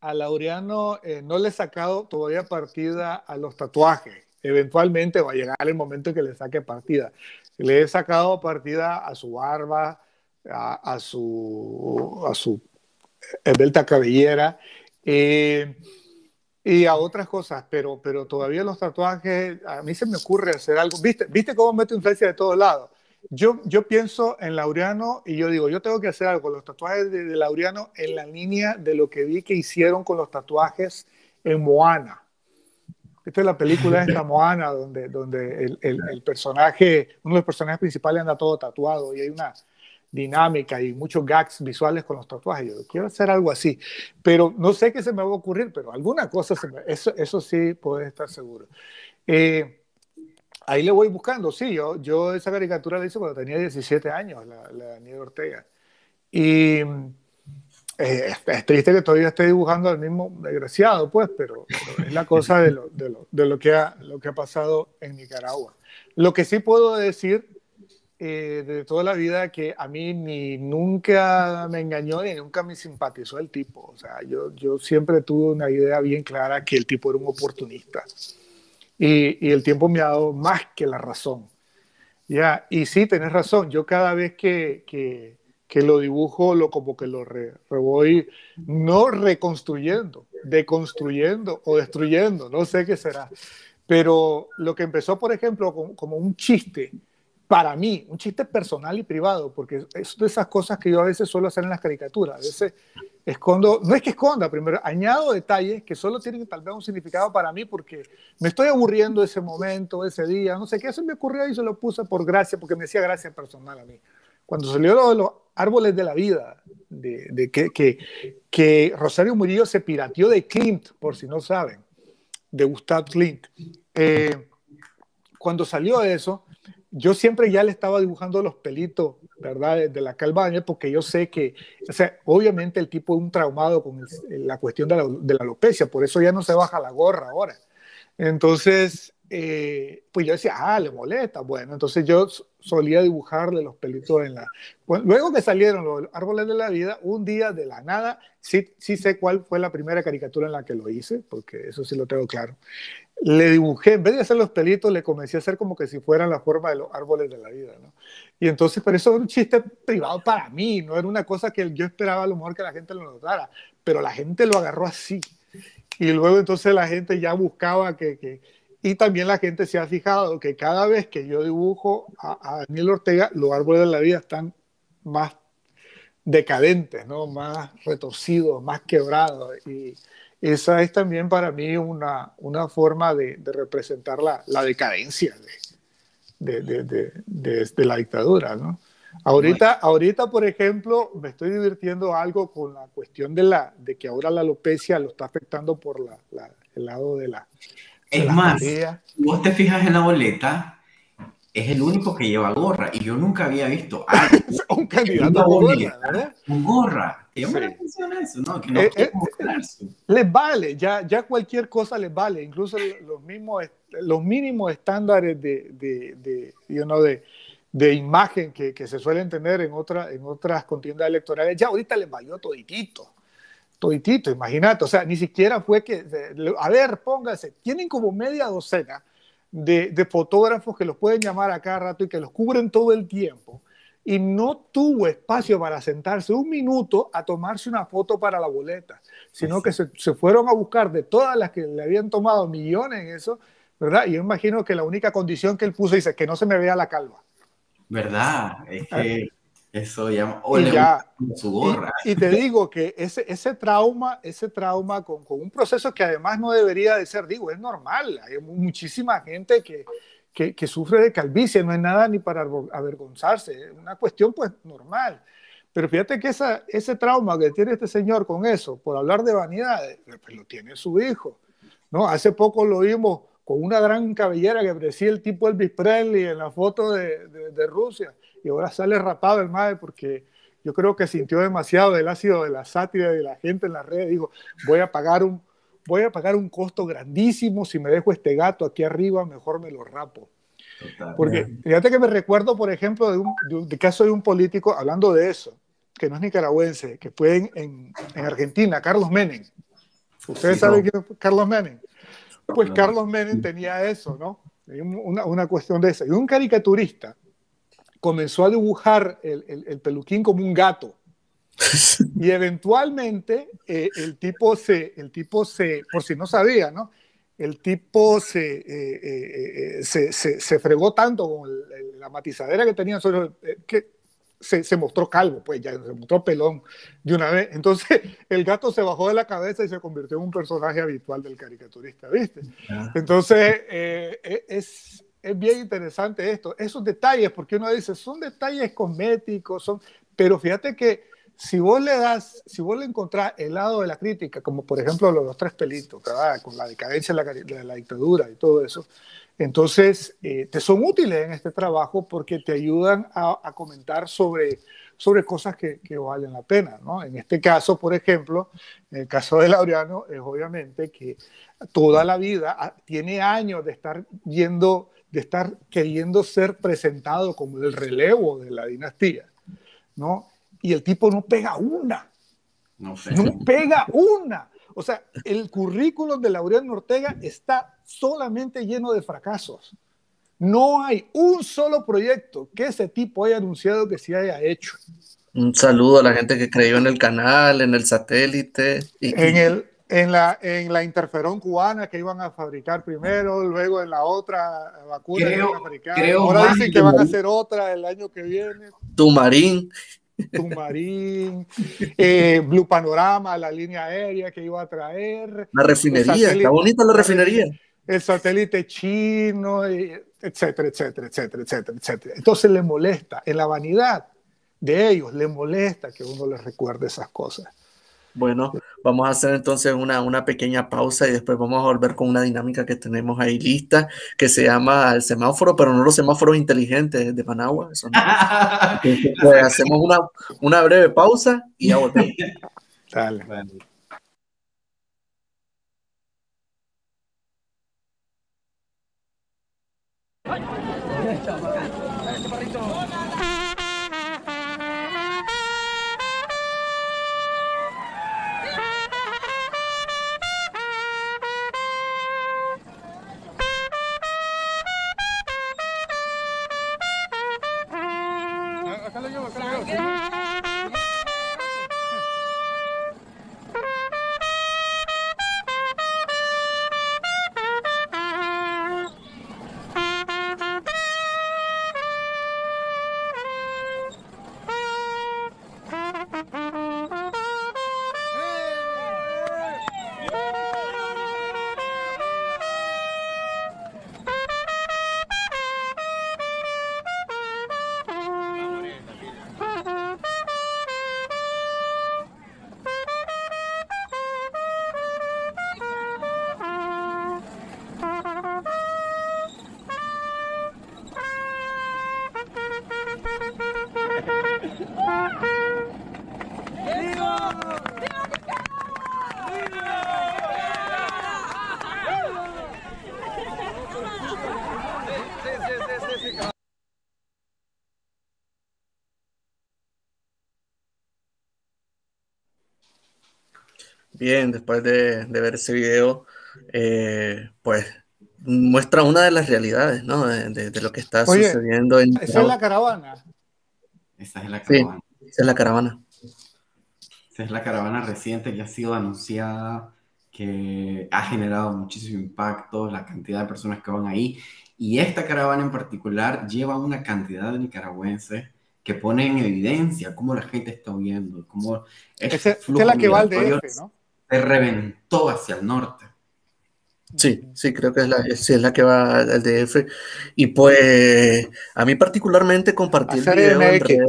a Laureano eh, no le he sacado todavía partida a los tatuajes. Eventualmente va a llegar el momento en que le saque partida. Le he sacado partida a su barba, a, su, a su esbelta cabellera eh, y a otras cosas, pero, pero todavía los tatuajes, a mí se me ocurre hacer algo. ¿Viste, ¿Viste cómo meto influencia de todos lados? Yo, yo pienso en Laureano y yo digo, yo tengo que hacer algo con los tatuajes de, Laureano en la línea de lo que vi que hicieron con los tatuajes en Moana. Esta es la película de esta [laughs] Moana, donde, donde el, el, personaje, uno de los personajes principales anda todo tatuado y hay una, dinámica y muchos gags visuales con los tatuajes. Yo quiero hacer algo así, pero no sé qué se me va a ocurrir, pero alguna cosa, se me, eso, eso sí puedes estar seguro. Eh, ahí le voy buscando, sí, yo, yo esa caricatura la hice cuando tenía 17 años, la, la de Ortega. Y eh, es triste que todavía esté dibujando al mismo desgraciado, pues, pero, es la cosa de, lo, de, lo, de lo, que ha, lo que ha pasado en Nicaragua. Lo que sí puedo decir eh, de toda la vida que a mí ni nunca me engañó ni nunca me simpatizó el tipo. O sea, yo, yo siempre tuve una idea bien clara que el tipo era un oportunista. Y, y el tiempo me ha dado más que la razón. Ya, y sí, tenés razón. Yo cada vez que, que, que lo dibujo, lo como que lo re, voy no reconstruyendo, deconstruyendo o destruyendo, no sé qué será. Pero lo que empezó, por ejemplo, como, como un chiste, para mí, un chiste personal y privado, porque es de esas cosas que yo a veces suelo hacer en las caricaturas. A veces escondo, no es que esconda, primero añado detalles que solo tienen tal vez un significado para mí porque me estoy aburriendo ese momento, ese día, no sé qué, eso me ocurrió y se lo puse por gracia, porque me decía gracia personal a mí. Cuando salió lo de los árboles de la vida, de, de que, que, que, Rosario Murillo se pirateó de Clint, por si no saben, de Gustav Clint. Eh, cuando salió eso, yo siempre ya le estaba dibujando los pelitos, ¿verdad? De la calvaña, porque yo sé que, o sea, obviamente el tipo es un traumado con la cuestión de la, de la alopecia, por eso ya no se baja la gorra ahora. Entonces, eh, pues yo decía, ah, le molesta. Bueno, entonces yo solía dibujarle los pelitos en la... luego que salieron los árboles de la vida, un día de la nada, sí, sí sé cuál fue la primera caricatura en la que lo hice, porque eso sí lo tengo claro. Le dibujé, en vez de hacer los pelitos, le comencé a hacer como que si fueran la forma de los árboles de la vida, ¿no? Y entonces, pero eso era un chiste privado para mí, no era una cosa que yo esperaba a lo mejor que la gente lo notara, pero la gente lo agarró así. Y luego entonces la gente ya buscaba que, que y también la gente se ha fijado que cada vez que yo dibujo a, Daniel Ortega, los árboles de la vida están más decadentes, ¿no? más retorcidos, más quebrados. Y esa es también para mí una, una forma de, de representar la, la decadencia de, de, de, la dictadura. ¿no? Ahorita, ahorita, por ejemplo, me estoy divirtiendo algo con la cuestión de, la, de que ahora la alopecia lo está afectando por la, el lado de la, es más, vos te fijas en la boleta, es el único que lleva gorra y yo nunca había visto a [laughs] un candidato con gorra, ¿verdad? Con gorra. Que me atención eso, ¿no? Que no eh, eh, les vale, ya, ya cualquier cosa les vale, incluso los mismos, los mínimos estándares de, de, de, de, de imagen que, que, se suelen tener en, otra, en otras contiendas electorales, ya ahorita les valió toditito. Toditito, imagínate, o sea, ni siquiera fue que, a ver, póngase, tienen como media docena de, de, fotógrafos que los pueden llamar a cada rato y que los cubren todo el tiempo, y no tuvo espacio para sentarse un minuto a tomarse una foto para la boleta, sino que se, se, fueron a buscar de todas las que le habían tomado millones en eso, ¿verdad? Y yo imagino que la única condición que él puso dice que no se me vea la calva. ¿Verdad? Es ah, que eso llama, y, ya, su gorra. Y, te [laughs] digo que ese, ese trauma, ese trauma con, con, un proceso que además no debería de ser, digo, es normal. Hay muchísima gente que, que, que sufre de calvicie, no es nada ni para avergonzarse, es una cuestión pues normal. Pero fíjate que esa, ese trauma que tiene este señor con eso, por hablar de vanidades, pues lo tiene su hijo. ¿no? Hace poco lo vimos con una gran cabellera que parecía el tipo Elvis Presley en la foto de, de, de Rusia y ahora sale rapado el madre porque yo creo que sintió demasiado del ácido de la sátira de la gente en las redes. Dijo, voy a pagar un, voy a pagar un costo grandísimo si me dejo este gato aquí arriba, mejor me lo rapo. porque fíjate que me recuerdo, por ejemplo, de un, de caso de un político, hablando de eso, que no es nicaragüense, que fue en, en, en Argentina, Carlos Menem. ¿Ustedes saben quién es Carlos Menem? Pues Carlos Menem tenía eso, ¿no? Una, una cuestión de eso. Y un caricaturista comenzó a dibujar el, el, el peluquín como un gato. [laughs] y eventualmente eh, el tipo se, el tipo se, por si no sabía, ¿no? El tipo se, eh, eh, se, se, se, fregó tanto con el, la matizadera que tenía sobre, que se, se, mostró calvo, pues ya se mostró pelón de una vez. Entonces [laughs] el gato se bajó de la cabeza y se convirtió en un personaje habitual del caricaturista, ¿viste? Entonces es, es bien interesante esto, esos detalles, porque uno dice, son detalles cosméticos, son, Pero fíjate que si vos le das, si vos le encontrás el lado de la crítica, como por ejemplo los, tres pelitos, con la decadencia de la, la, dictadura y todo eso, entonces eh, te son útiles en este trabajo porque te ayudan a, comentar sobre, sobre cosas que, que, valen la pena. ¿no? En este caso, por ejemplo, en el caso de Laureano, es obviamente que toda la vida ah, tiene años de estar yendo, de estar queriendo ser presentado como el relevo de la dinastía. ¿no? Y el tipo no pega una. No, sé. no pega una. O sea, el currículum de Laureano Ortega está solamente lleno de fracasos. No hay un solo proyecto que ese tipo haya anunciado que se haya hecho. Un saludo a la gente que creyó en el canal, en el satélite. Y... En, el, en, la, en la interferón cubana que iban a fabricar primero, luego en la otra vacuna que iban a fabricar. Ahora dicen que van a hacer otra el año que viene. Tumarín. Tumarín, eh, Blue Panorama, la línea aérea que iba a traer. La refinería, está bonita la refinería. El satélite chino, etcétera, etcétera, etcétera, etcétera, etcétera. Entonces le molesta, en la vanidad de ellos, le molesta que uno les recuerde esas cosas. Bueno, vamos a hacer entonces una, una, pequeña pausa y después vamos a volver con una dinámica que tenemos ahí lista, que se llama el semáforo, pero no los semáforos inteligentes de Managua. pues [laughs] hacemos una, una breve pausa y ya volvemos. Dale. Bien, después de, ver ese video, eh, pues muestra una de las realidades, ¿no? De, lo que está sucediendo en... Esa es la caravana. Esa es la caravana. Sí, esa es la caravana. Esa es la caravana reciente que ha sido anunciada, que ha generado muchísimo impacto, la cantidad de personas que van ahí. Y esta caravana en particular lleva una cantidad de nicaragüenses que pone en evidencia cómo la gente está huyendo, cómo esa es la que va al DF, ¿no? Se reventó hacia el norte. Sí, sí, creo que es la, es, la que va al DF. Y pues a mí particularmente compartir el video.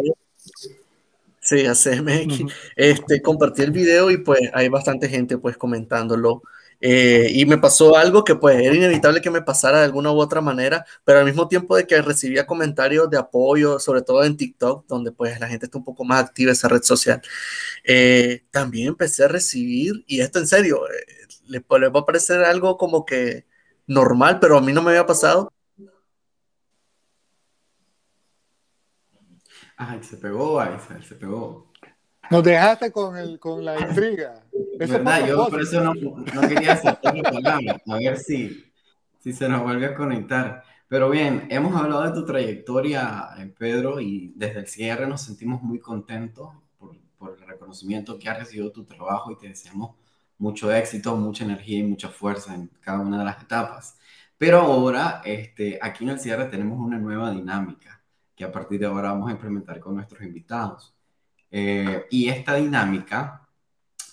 Sí, a CMX. este, compartí el video y pues hay bastante gente pues comentándolo. Eh, y me pasó algo que pues era inevitable que me pasara de alguna u otra manera, pero al mismo tiempo de que recibía comentarios de apoyo, sobre todo en TikTok, donde pues la gente está un poco más activa esa red social, eh, también empecé a recibir, y esto en serio, eh, le, va a parecer algo como que normal, pero a mí no me había pasado. Ay, se pegó, se pegó. Nos dejaste con, el, con la intriga. ¿Verdad? Yo por eso no, no quería aceptar la palabra, a ver si, si se nos vuelve a conectar. Pero bien, hemos hablado de tu trayectoria, eh, Pedro, y desde el cierre nos sentimos muy contentos por, por, el reconocimiento que ha recibido tu trabajo y te deseamos mucho éxito, mucha energía y mucha fuerza en cada una de las etapas. Pero ahora, este, aquí en el cierre tenemos una nueva dinámica que a partir de ahora vamos a implementar con nuestros invitados. Eh, y esta dinámica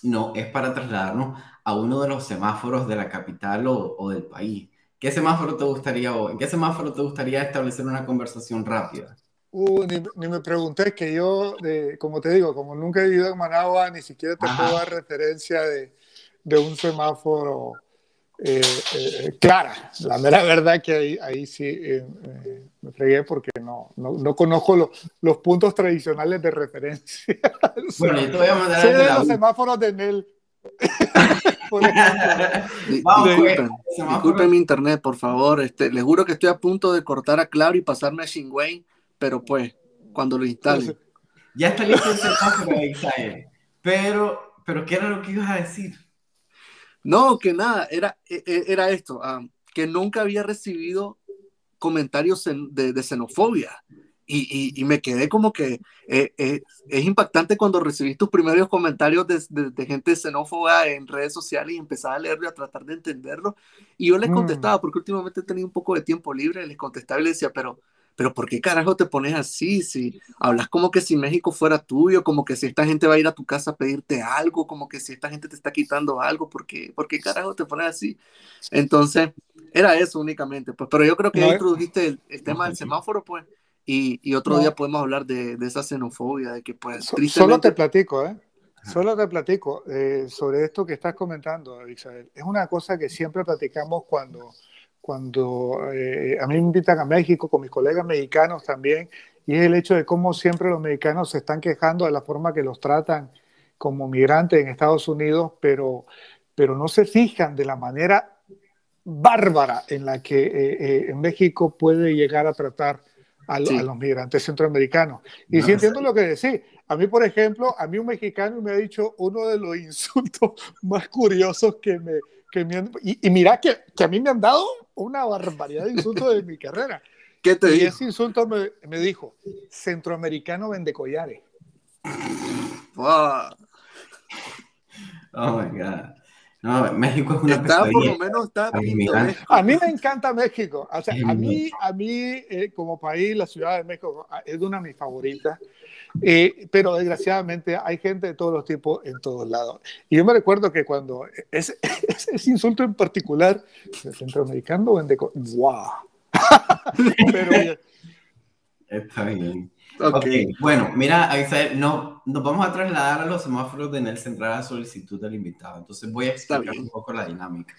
no es para trasladarnos a uno de los semáforos de la capital o, del país. ¿Qué semáforo te gustaría o en qué semáforo te gustaría establecer una conversación rápida? Uh, ni, me pregunté, que yo, como te digo, como nunca he vivido en Managua, ni siquiera te puedo dar referencia de, de un semáforo eh, eh, clara. La mera verdad que ahí, ahí sí eh, me fregué porque no, no, no conozco los puntos tradicionales de referencia. [laughs] Bueno, yo te voy a mandar sé de los semáforos de Nel. [laughs] disculpen, disculpen mi internet, por favor. Este, les juro que estoy a punto de cortar a Claro y pasarme a Shinwei, pero pues, cuando lo instale. Ya está listo el semáforo de Pero, pero, ¿qué era lo que ibas a decir? No, que nada, era, e, e, era esto, ah, que nunca había recibido comentarios de, xenofobia. Y, me quedé como que eh, eh, es impactante cuando recibí tus primeros comentarios de, gente xenófoba en redes sociales y empezaba a leerlo y a tratar de entenderlo. Y yo les mm. contestaba, porque últimamente he tenido un poco de tiempo libre, les contestaba y les decía, pero pero ¿por qué carajo te pones así? Si hablas como que si México fuera tuyo, como que si esta gente va a ir a tu casa a pedirte algo, como que si esta gente te está quitando algo, ¿por qué, ¿Por qué carajo te pones así? Entonces, era eso únicamente, pues, pero yo creo que ya introdujiste el, el, tema del semáforo, pues, y, y otro día podemos hablar de, de, esa xenofobia, de que pues... Solo te platico, ¿eh? Solo te platico eh, sobre esto que estás comentando, Isabel. Es una cosa que siempre platicamos cuando cuando eh, a mí me invitan a México con mis colegas mexicanos también, y es el hecho de cómo siempre los mexicanos se están quejando de la forma que los tratan como migrantes en Estados Unidos, pero, pero no se fijan de la manera bárbara en la que eh, eh, México puede llegar a tratar a, los migrantes centroamericanos. Y si entiendo lo que decís. A mí, por ejemplo, a mí un mexicano me ha dicho uno de los [laughs] insultos más curiosos que me, y, mira que, que, a mí me han dado una barbaridad de insultos de mi carrera. [laughs] ¿Qué te y ese insulto me, me, dijo, centroamericano vende collares. Wow. Oh my God. No, México es una está, por lo menos está A mí me encanta México. O sea, a mí, a mí eh, como país, la Ciudad de México ah, es una de mis favoritas. Eh, pero desgraciadamente hay gente de todos los tipos en todos lados. Y yo me recuerdo que cuando ese, [laughs] ese insulto en particular, el centroamericano vende... ¡Wow! [laughs] pero, Está bien. Okay. Bueno, mira, no, nos vamos a trasladar a los semáforos de Nel Central a solicitud del invitado. Entonces voy a explicar un poco la dinámica.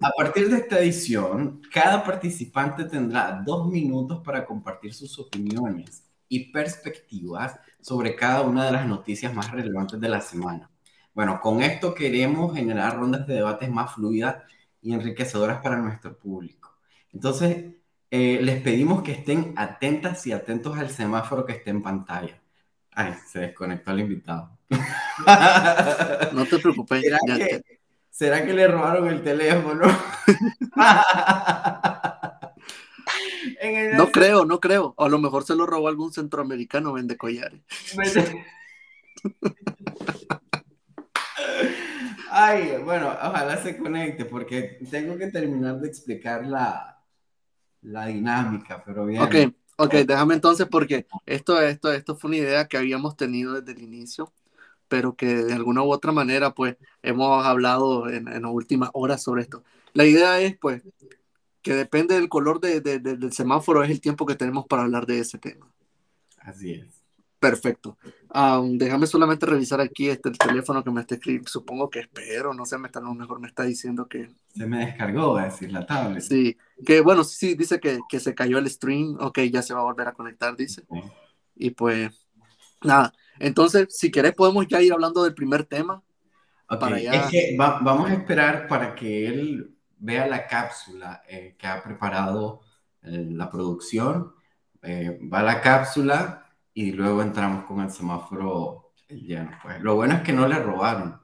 A partir de esta edición, cada participante tendrá dos minutos para compartir sus opiniones y perspectivas sobre cada una de las noticias más relevantes de la semana. Bueno, con esto queremos generar rondas de debates más fluidas y enriquecedoras para nuestro público. Entonces, eh, les pedimos que estén atentas y atentos al semáforo que esté en pantalla. Ay, se desconectó el invitado. [laughs] No te preocupes. ¿Será, que, le robaron el teléfono? [laughs] No creo, no creo. a lo mejor se lo robó algún centroamericano, vende collares. [laughs] Ay, bueno, ojalá se conecte porque tengo que terminar de explicar la, la dinámica, pero bien. Ok, ok, déjame entonces porque esto, esto, esto fue una idea que habíamos tenido desde el inicio, pero que de alguna u otra manera, pues, hemos hablado en, en las últimas horas sobre esto. La idea es, pues, que depende del color de, de, del semáforo, es el tiempo que tenemos para hablar de ese tema. Así es. Perfecto. déjame solamente revisar aquí este el teléfono que me está escribiendo. Supongo que espero, no sé, me está, a lo mejor me está diciendo que. Se me descargó, a decir la tablet. Sí, que bueno, sí, dice que, que, se cayó el stream. Ok, ya se va a volver a conectar, dice. Y pues, nada. Entonces, si querés, podemos ya ir hablando del primer tema. Para Es que vamos a esperar para que él vea la cápsula eh, que ha preparado eh, la producción. Eh, va la cápsula y luego entramos con el semáforo lleno. Pues lo bueno es que no le robaron.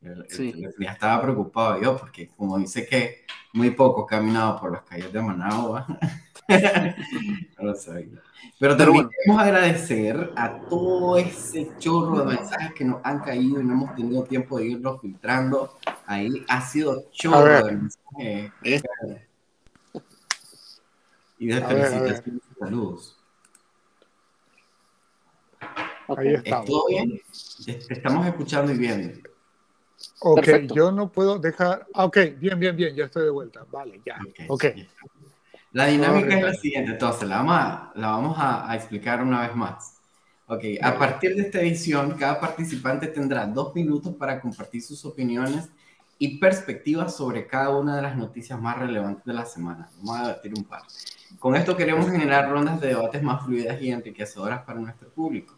Ya estaba preocupado yo porque como dice que muy poco caminado por las calles de Managua, [laughs] no lo sabía. Pero también queremos agradecer a todo ese chorro de mensajes que nos han caído y no hemos tenido tiempo de irlos filtrando. Ahí ha sido chorro de mensajes. Y de felicitaciones y saludos. Ahí estamos. bien? Estamos escuchando y viendo. Ok, yo no puedo dejar. Ah, ok, bien, bien, bien, ya estoy de vuelta. Vale, ya. Ok. okay. La dinámica es la siguiente, entonces la vamos a, la vamos a, explicar una vez más. Ok, a partir de esta edición, cada participante tendrá dos minutos para compartir sus opiniones y perspectivas sobre cada una de las noticias más relevantes de la semana. Vamos a debatir un par. Con esto queremos generar rondas de debates más fluidas y enriquecedoras para nuestro público.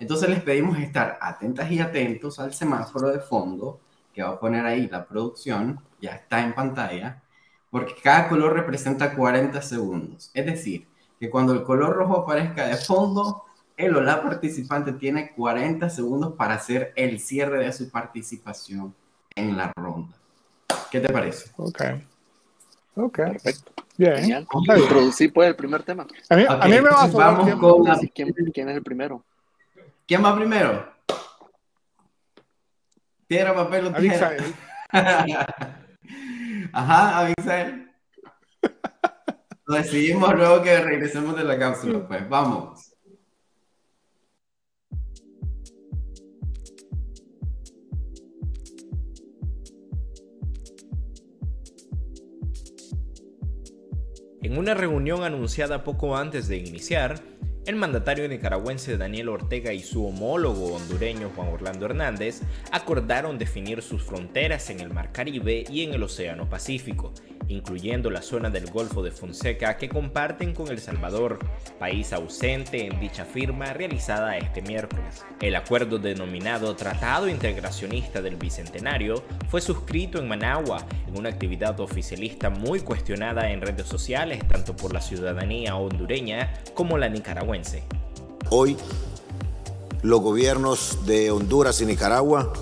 Entonces les pedimos estar atentas y atentos al semáforo de fondo que va a poner ahí la producción, ya está en pantalla, porque cada color representa 40 segundos. Es decir, que cuando el color rojo aparezca de fondo, el o la participante tiene 40 segundos para hacer el cierre de su participación en la ronda. ¿Qué te parece? Ok. Ok. Perfecto. Bien. Introducir pues el primer tema. A mí, a mí me va a Vamos con ¿Quién, ¿Quién es el primero? ¿Quién va primero? Piedra, papel o tijera. [laughs] Ajá, Abisael. Lo decidimos luego que regresemos de la cápsula, pues. Vamos. En una reunión anunciada poco antes de iniciar, el mandatario nicaragüense Daniel Ortega y su homólogo hondureño Juan Orlando Hernández acordaron definir sus fronteras en el Mar Caribe y en el Océano Pacífico, incluyendo la zona del Golfo de Fonseca que comparten con El Salvador, país ausente en dicha firma realizada este miércoles. El acuerdo denominado Tratado Integracionista del Bicentenario fue suscrito en Managua en una actividad oficialista muy cuestionada en redes sociales tanto por la ciudadanía hondureña como la nicaragüense. Hoy, los gobiernos de Honduras y Nicaragua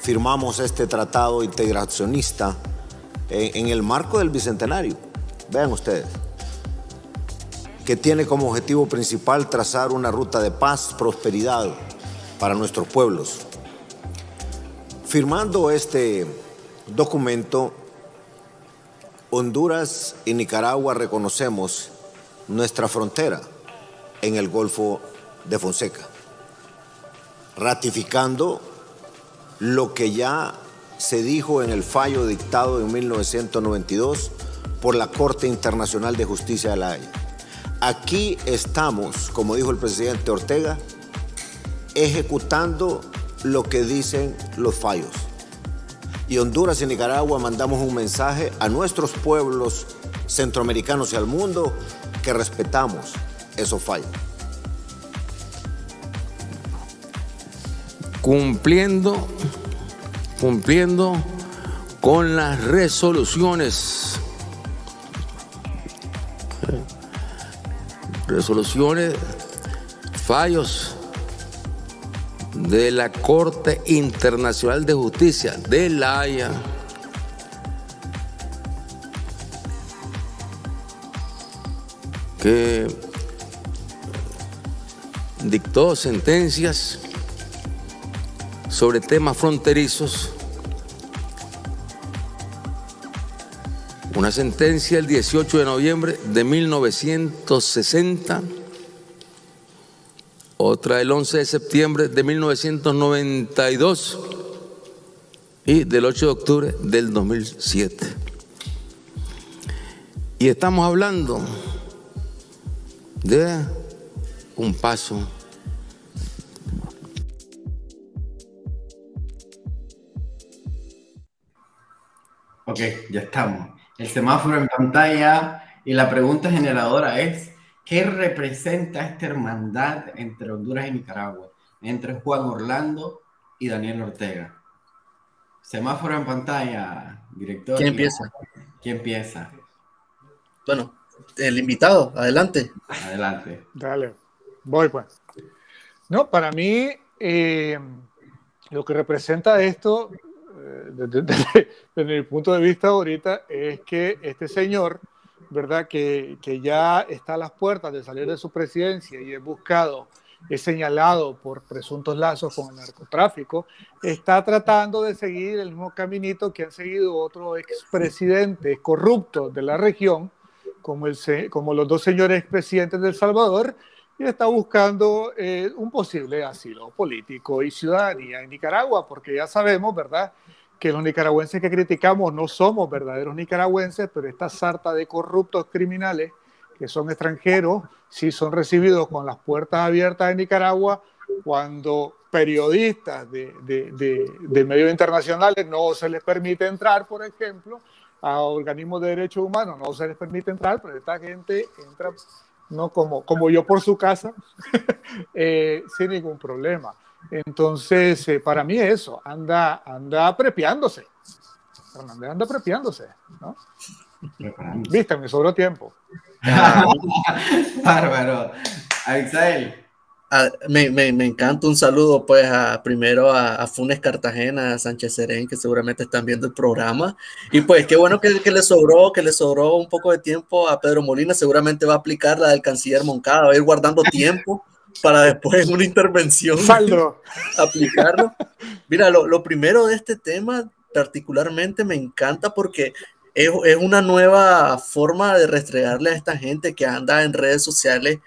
firmamos este tratado integracionista en, el marco del Bicentenario. Vean ustedes que tiene como objetivo principal trazar una ruta de paz, prosperidad para nuestros pueblos. Firmando este documento, Honduras y Nicaragua reconocemos nuestra frontera en el Golfo de Fonseca, ratificando lo que ya se dijo en el fallo dictado en 1992 por la Corte Internacional de Justicia de la Haya. Aquí estamos, como dijo el presidente Ortega, ejecutando lo que dicen los fallos. Y Honduras y Nicaragua mandamos un mensaje a nuestros pueblos centroamericanos y al mundo que respetamos esos fallos. Cumpliendo cumpliendo con las resoluciones. Resoluciones, fallos de la Corte Internacional de Justicia de la Haya. que dictó sentencias sobre temas fronterizos Una sentencia el 18 de noviembre de 1960, otra el 11 de septiembre de 1992 y del 8 de octubre del 2007. Y estamos hablando de un paso Ok, ya estamos el semáforo en pantalla y la pregunta generadora es, ¿qué representa esta hermandad entre Honduras y Nicaragua? Entre Juan Orlando y Daniel Ortega. Semáforo en pantalla, director. ¿Quién empieza? ¿Quién empieza? Bueno, el invitado, adelante. Adelante. Dale, voy pues. No, para mí, eh, lo que representa esto [laughs] desde, mi punto de vista ahorita es que este señor, ¿verdad? Que, que ya está a las puertas de salir de su presidencia y es buscado, es señalado por presuntos lazos con el narcotráfico, está tratando de seguir el mismo caminito que han seguido otros expresidentes corruptos de la región, como, el, como los dos señores expresidentes de El Salvador, y está buscando eh, un posible asilo político y ciudadanía en Nicaragua, porque ya sabemos, ¿verdad?, que los nicaragüenses que criticamos no somos verdaderos nicaragüenses, pero esta sarta de corruptos criminales que son extranjeros, sí son recibidos con las puertas abiertas en Nicaragua cuando periodistas de, de, de, medios internacionales no se les permite entrar, por ejemplo, a organismos de derechos humanos no se les permite entrar, pero esta gente entra no como, como yo por su casa, [laughs] eh, sin ningún problema. Entonces, eh, para mí eso, anda, anda prepiándose. Fernández anda prepiándose, ¿no? Viste, me sobró tiempo. [laughs] Bárbaro. Abisael. Ah, me, me, me, encanta un saludo pues a, primero a, Funes Cartagena, a Sánchez Serén, que seguramente están viendo el programa. Y pues qué bueno que, que, le sobró, que le sobró un poco de tiempo a Pedro Molina, seguramente va a aplicar la del canciller Moncada, va a ir guardando [laughs] tiempo para después en una intervención Saldo. [laughs] aplicarlo. Mira, lo, lo primero de este tema particularmente me encanta porque es, es, una nueva forma de restregarle a esta gente que anda en redes sociales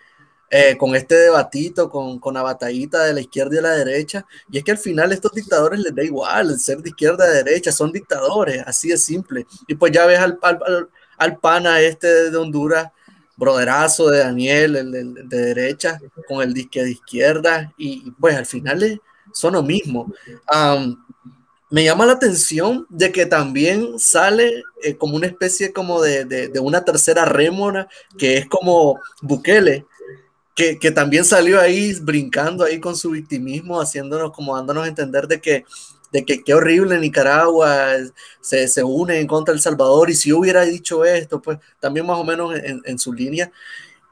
eh, con este debatito, con, con la batallita de la izquierda y la derecha. Y es que al final estos dictadores les da igual ser de izquierda o de derecha, son dictadores, así de simple. Y pues ya ves al, al, al pana este de Honduras, broderazo de Daniel, el, de, derecha, con el disque de izquierda, y, pues al final son lo mismo. me llama la atención de que también sale eh, como una especie como de, de, de, una tercera rémora, que es como Bukele, que, también salió ahí brincando ahí con su victimismo, haciéndonos como dándonos a entender de que de que qué horrible Nicaragua se, se une en contra de Salvador y si hubiera dicho esto, pues también más o menos en, en su línea.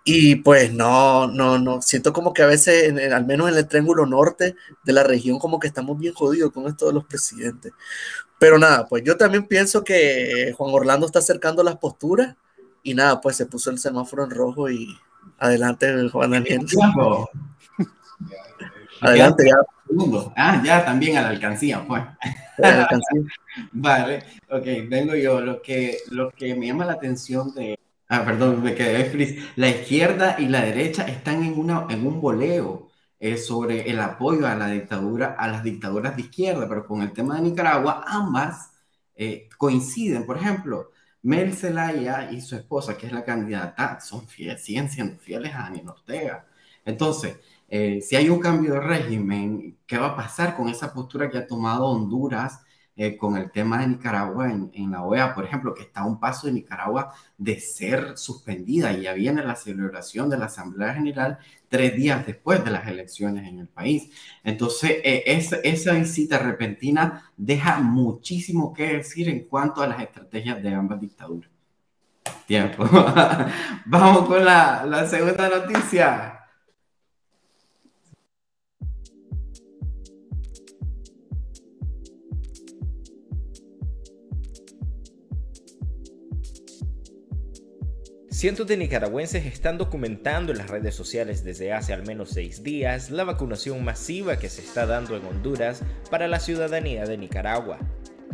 Y pues no, no, no, siento como que a veces, al menos en el triángulo norte de la región, como que estamos bien jodidos con esto de los presidentes. Pero nada, pues yo también pienso que Juan Orlando está acercando las posturas y nada, pues se puso el semáforo en rojo y, Adelante, Juan Daniel. Adelante, ya. Ah, ya también a la alcancía, pues. [laughs] vale, ok, vengo yo. Lo que, lo que me llama la atención de. Ah, perdón, me quedé feliz. La izquierda y la derecha están en, una, en un boleo eh, sobre el apoyo a la dictadura, a las dictaduras de izquierda, pero con el tema de Nicaragua, ambas eh, coinciden. Por ejemplo, Mel Zelaya y su esposa, que es la candidata, son fieles, siguen siendo fieles a Daniel Ortega. Entonces, eh, si hay un cambio de régimen, ¿qué va a pasar con esa postura que ha tomado Honduras eh, con el tema de Nicaragua en, en, la OEA, por ejemplo, que está a un paso de Nicaragua de ser suspendida y ya viene la celebración de la Asamblea General tres días después de las elecciones en el país. Entonces, eh, esa, esa, visita repentina deja muchísimo que decir en cuanto a las estrategias de ambas dictaduras. Tiempo. [laughs] Vamos con la, la segunda noticia. Cientos de nicaragüenses están documentando en las redes sociales desde hace al menos seis días la vacunación masiva que se está dando en Honduras para la ciudadanía de Nicaragua.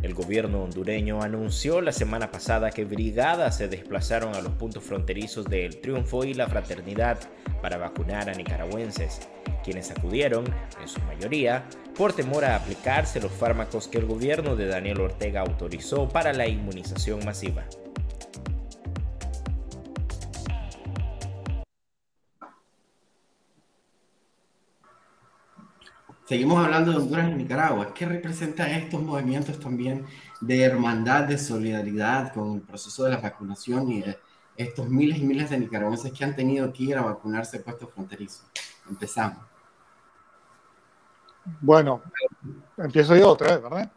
El gobierno hondureño anunció la semana pasada que brigadas se desplazaron a los puntos fronterizos de El Triunfo y La Fraternidad para vacunar a nicaragüenses, quienes acudieron, en su mayoría, por temor a aplicarse los fármacos que el gobierno de Daniel Ortega autorizó para la inmunización masiva. Seguimos hablando de Honduras y Nicaragua. ¿Qué representan estos movimientos también de hermandad, de solidaridad con el proceso de la vacunación y de estos miles y miles de nicaragüenses que han tenido que ir a vacunarse puestos fronterizos? Empezamos. Bueno, empiezo yo otra vez, ¿verdad?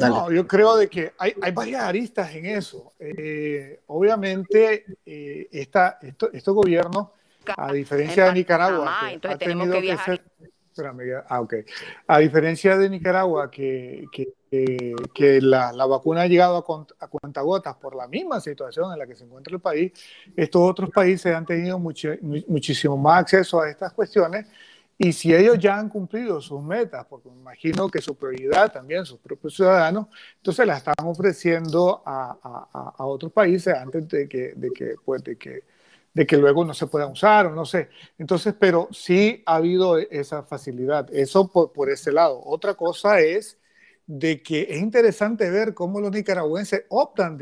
No, yo creo de que hay, hay varias aristas en eso. Eh, obviamente, eh, esta, esto, estos gobiernos, a diferencia de Nicaragua, que ha tenido que, ser ah, okay. A diferencia de Nicaragua, que, que, que la, la, vacuna ha llegado a, a cuentagotas por la misma situación en la que se encuentra el país, estos otros países han tenido mucho, muchísimo más acceso a estas cuestiones. Y si ellos ya han cumplido sus metas, porque me imagino que su prioridad también, sus propios ciudadanos, entonces la están ofreciendo a, a, a otros países antes de que, de que, pues, de que de que luego no se pueda usar o no sé. Entonces, pero sí ha habido esa facilidad. Eso por, por ese lado. Otra cosa es de que es interesante ver cómo los nicaragüenses optan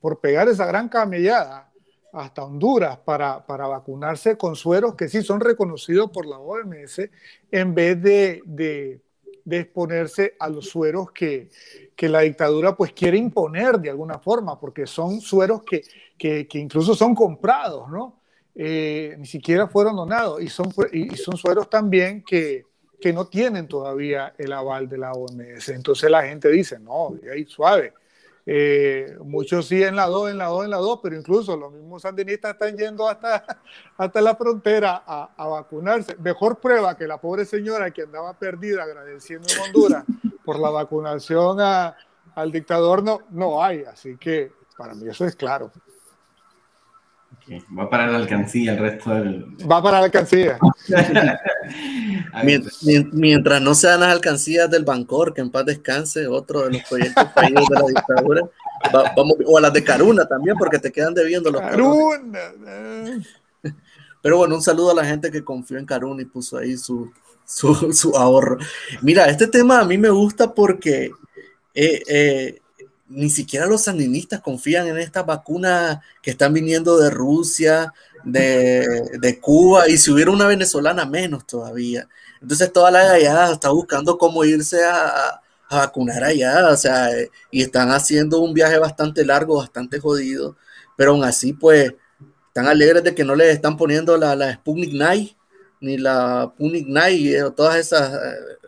por pegar esa gran camellada hasta Honduras para, para, vacunarse con sueros que sí son reconocidos por la OMS en vez de, de, exponerse a los sueros que, que, la dictadura pues quiere imponer de alguna forma, porque son sueros que, que, que incluso son comprados, ¿no? Eh, ni siquiera fueron donados y son, y son sueros también que, que no tienen todavía el aval de la OMS. Entonces la gente dice, no, ahí suave. Eh, muchos sí en la 2, en la 2, en la 2, pero incluso los mismos sandinistas están yendo hasta, [laughs] hasta la frontera a, a, vacunarse. Mejor prueba que la pobre señora que andaba perdida agradeciendo en Honduras por la vacunación a, al dictador no, no hay. Así que para mí eso es claro. Va para la alcancía el resto del... Va para la alcancía. [laughs] mientras, no sean las alcancías del Bancor, que en paz descanse, otro de los proyectos [laughs] fallidos de la dictadura. vamos, o a las de Caruna también, porque te quedan debiendo los Caruna. Pero bueno, un saludo a la gente que confió en Caruna y puso ahí su, su, su ahorro. Mira, este tema a mí me gusta porque eh, eh, ni siquiera los sandinistas confían en estas vacunas que están viniendo de Rusia, de, Cuba, y si hubiera una venezolana menos todavía. Entonces toda la allá está buscando cómo irse a, vacunar allá, o sea, y están haciendo un viaje bastante largo, bastante jodido, pero aún así, pues, están alegres de que no les están poniendo la, la Sputnik Night, ni la Sputnik Night, todas esas eh,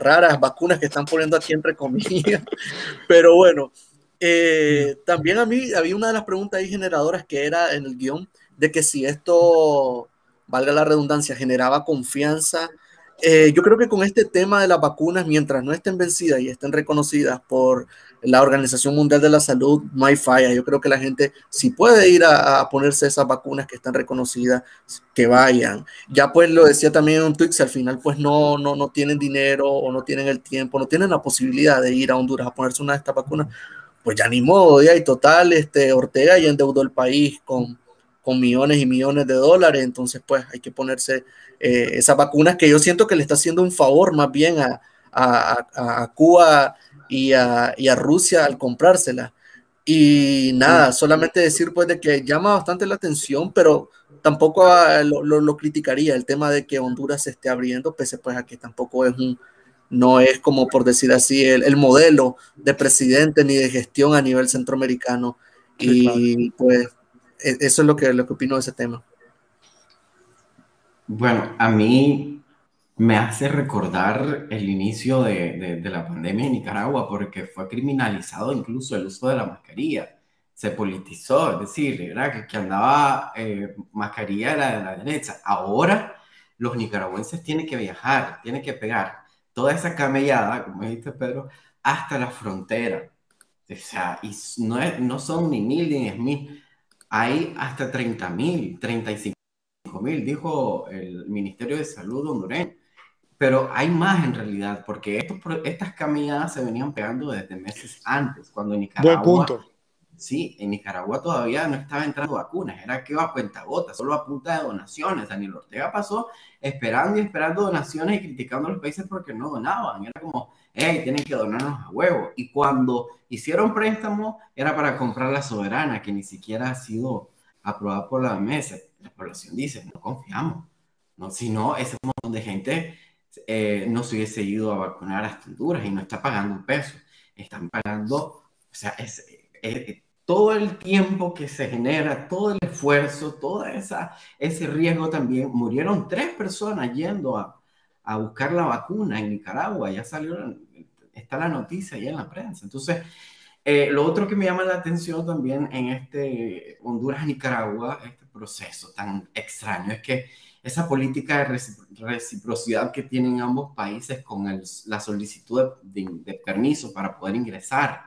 raras vacunas que están poniendo aquí entre comillas. [laughs] Pero bueno, eh, también a mí había una de las preguntas ahí generadoras que era en el guion de que si esto, valga la redundancia, generaba confianza eh, yo creo que con este tema de las vacunas, mientras no estén vencidas y estén reconocidas por la Organización Mundial de la Salud, no hay falla. Yo creo que la gente, si puede ir a, ponerse esas vacunas que están reconocidas, que vayan. Ya pues lo decía también en un tweet, al final pues no, no, no tienen dinero o no tienen el tiempo, no tienen la posibilidad de ir a Honduras a ponerse una de estas vacunas, pues ya ni modo, ya y total, este, Ortega ya endeudó el país con, con millones y millones de dólares, entonces pues hay que ponerse eh, esas vacunas que yo siento que le está haciendo un favor más bien a, Cuba y a, Rusia al comprárselas. Y nada, solamente decir pues de que llama bastante la atención, pero tampoco lo, criticaría el tema de que Honduras se esté abriendo, pese pues a que tampoco es un, no es como por decir así el, modelo de presidente ni de gestión a nivel centroamericano. y pues e, eso es lo que, lo que opino de ese tema. Bueno, a mí me hace recordar el inicio de, de, la pandemia en Nicaragua porque fue criminalizado incluso el uso de la mascarilla. Se politizó, es decir, era que, que andaba eh, mascarilla era de la derecha. Ahora los nicaragüenses tienen que viajar, tienen que pegar toda esa camellada, como dijiste Pedro, hasta la frontera. O sea, y no, no son ni mil ni diez mil, hay hasta 30 mil, 35 mil, dijo el Ministerio de Salud hondureño. Pero hay más en realidad, porque estos, estas caminadas se venían pegando desde meses antes, cuando en Nicaragua... punto. Sí, en Nicaragua todavía no estaba entrando vacunas, era que iba a cuenta gota, solo a punta de donaciones. Daniel Ortega pasó esperando y esperando donaciones y criticando a los países porque no donaban. Era como, hey, tienen que donarnos a huevo. Y cuando hicieron préstamo, era para comprar la soberana, que ni siquiera ha sido aprobada por la mesa la población dice, no confiamos. No, si no, ese montón de gente eh, no se hubiese ido a vacunar a Honduras y no está pagando un peso. Están pagando, o sea, es, todo el tiempo que se genera, todo el esfuerzo, todo esa, ese riesgo también. Murieron tres personas yendo a, a buscar la vacuna en Nicaragua. Ya salió, está la noticia ya en la prensa. Entonces, eh, lo otro que me llama la atención también en este Honduras-Nicaragua, este proceso tan extraño, es que esa política de reciprocidad que tienen ambos países con la solicitud de, permiso para poder ingresar,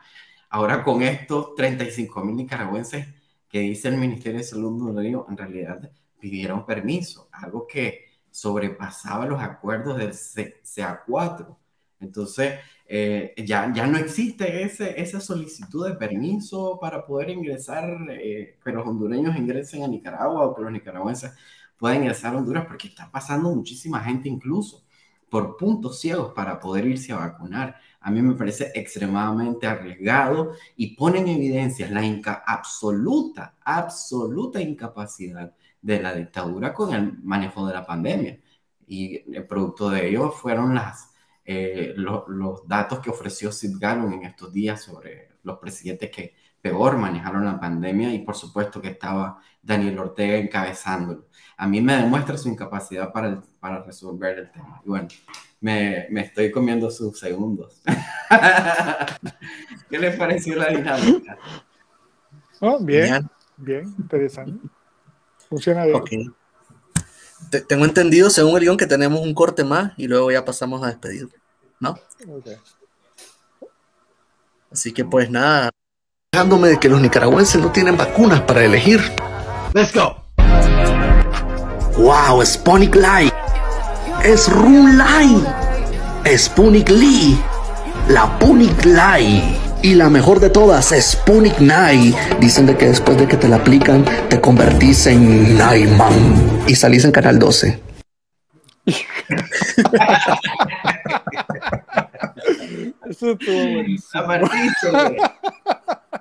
ahora con estos 35 mil nicaragüenses que dice el Ministerio de Salud en realidad pidieron permiso, algo que sobrepasaba los acuerdos del CA4. Entonces, eh, ya, ya no existe ese, esa solicitud de permiso para poder ingresar, eh, que los hondureños ingresen a Nicaragua o que los nicaragüenses puedan ingresar a Honduras, porque está pasando muchísima gente incluso por puntos ciegos para poder irse a vacunar. A mí me parece extremadamente arriesgado y pone en evidencia la inca absoluta, absoluta incapacidad de la dictadura con el manejo de la pandemia. Y el producto de ello fueron las, eh, los datos que ofreció Sid Gallon en estos días sobre los presidentes que peor manejaron la pandemia y por supuesto que estaba Daniel Ortega encabezándolo. A mí me demuestra su incapacidad para, para resolver el tema. Y bueno, me, me estoy comiendo sus segundos. [laughs] ¿Qué les pareció la dinámica? Oh, bien, bien, interesante. Funciona bien. Okay. Tengo entendido, según el guion, que tenemos un corte más y luego ya pasamos a despedir, ¿no? Okay. Así que pues nada, dejándome de que los nicaragüenses no tienen vacunas para elegir. Let's go. Wow, Sponic Light. Es Run Light. Spunic Lee. La Punic Light. Y la mejor de todas, Spunic Night. Dicen de que después de que te la aplican, te convertís en Nightman. Y salís en Canal 12. Eso estuvo buenísimo.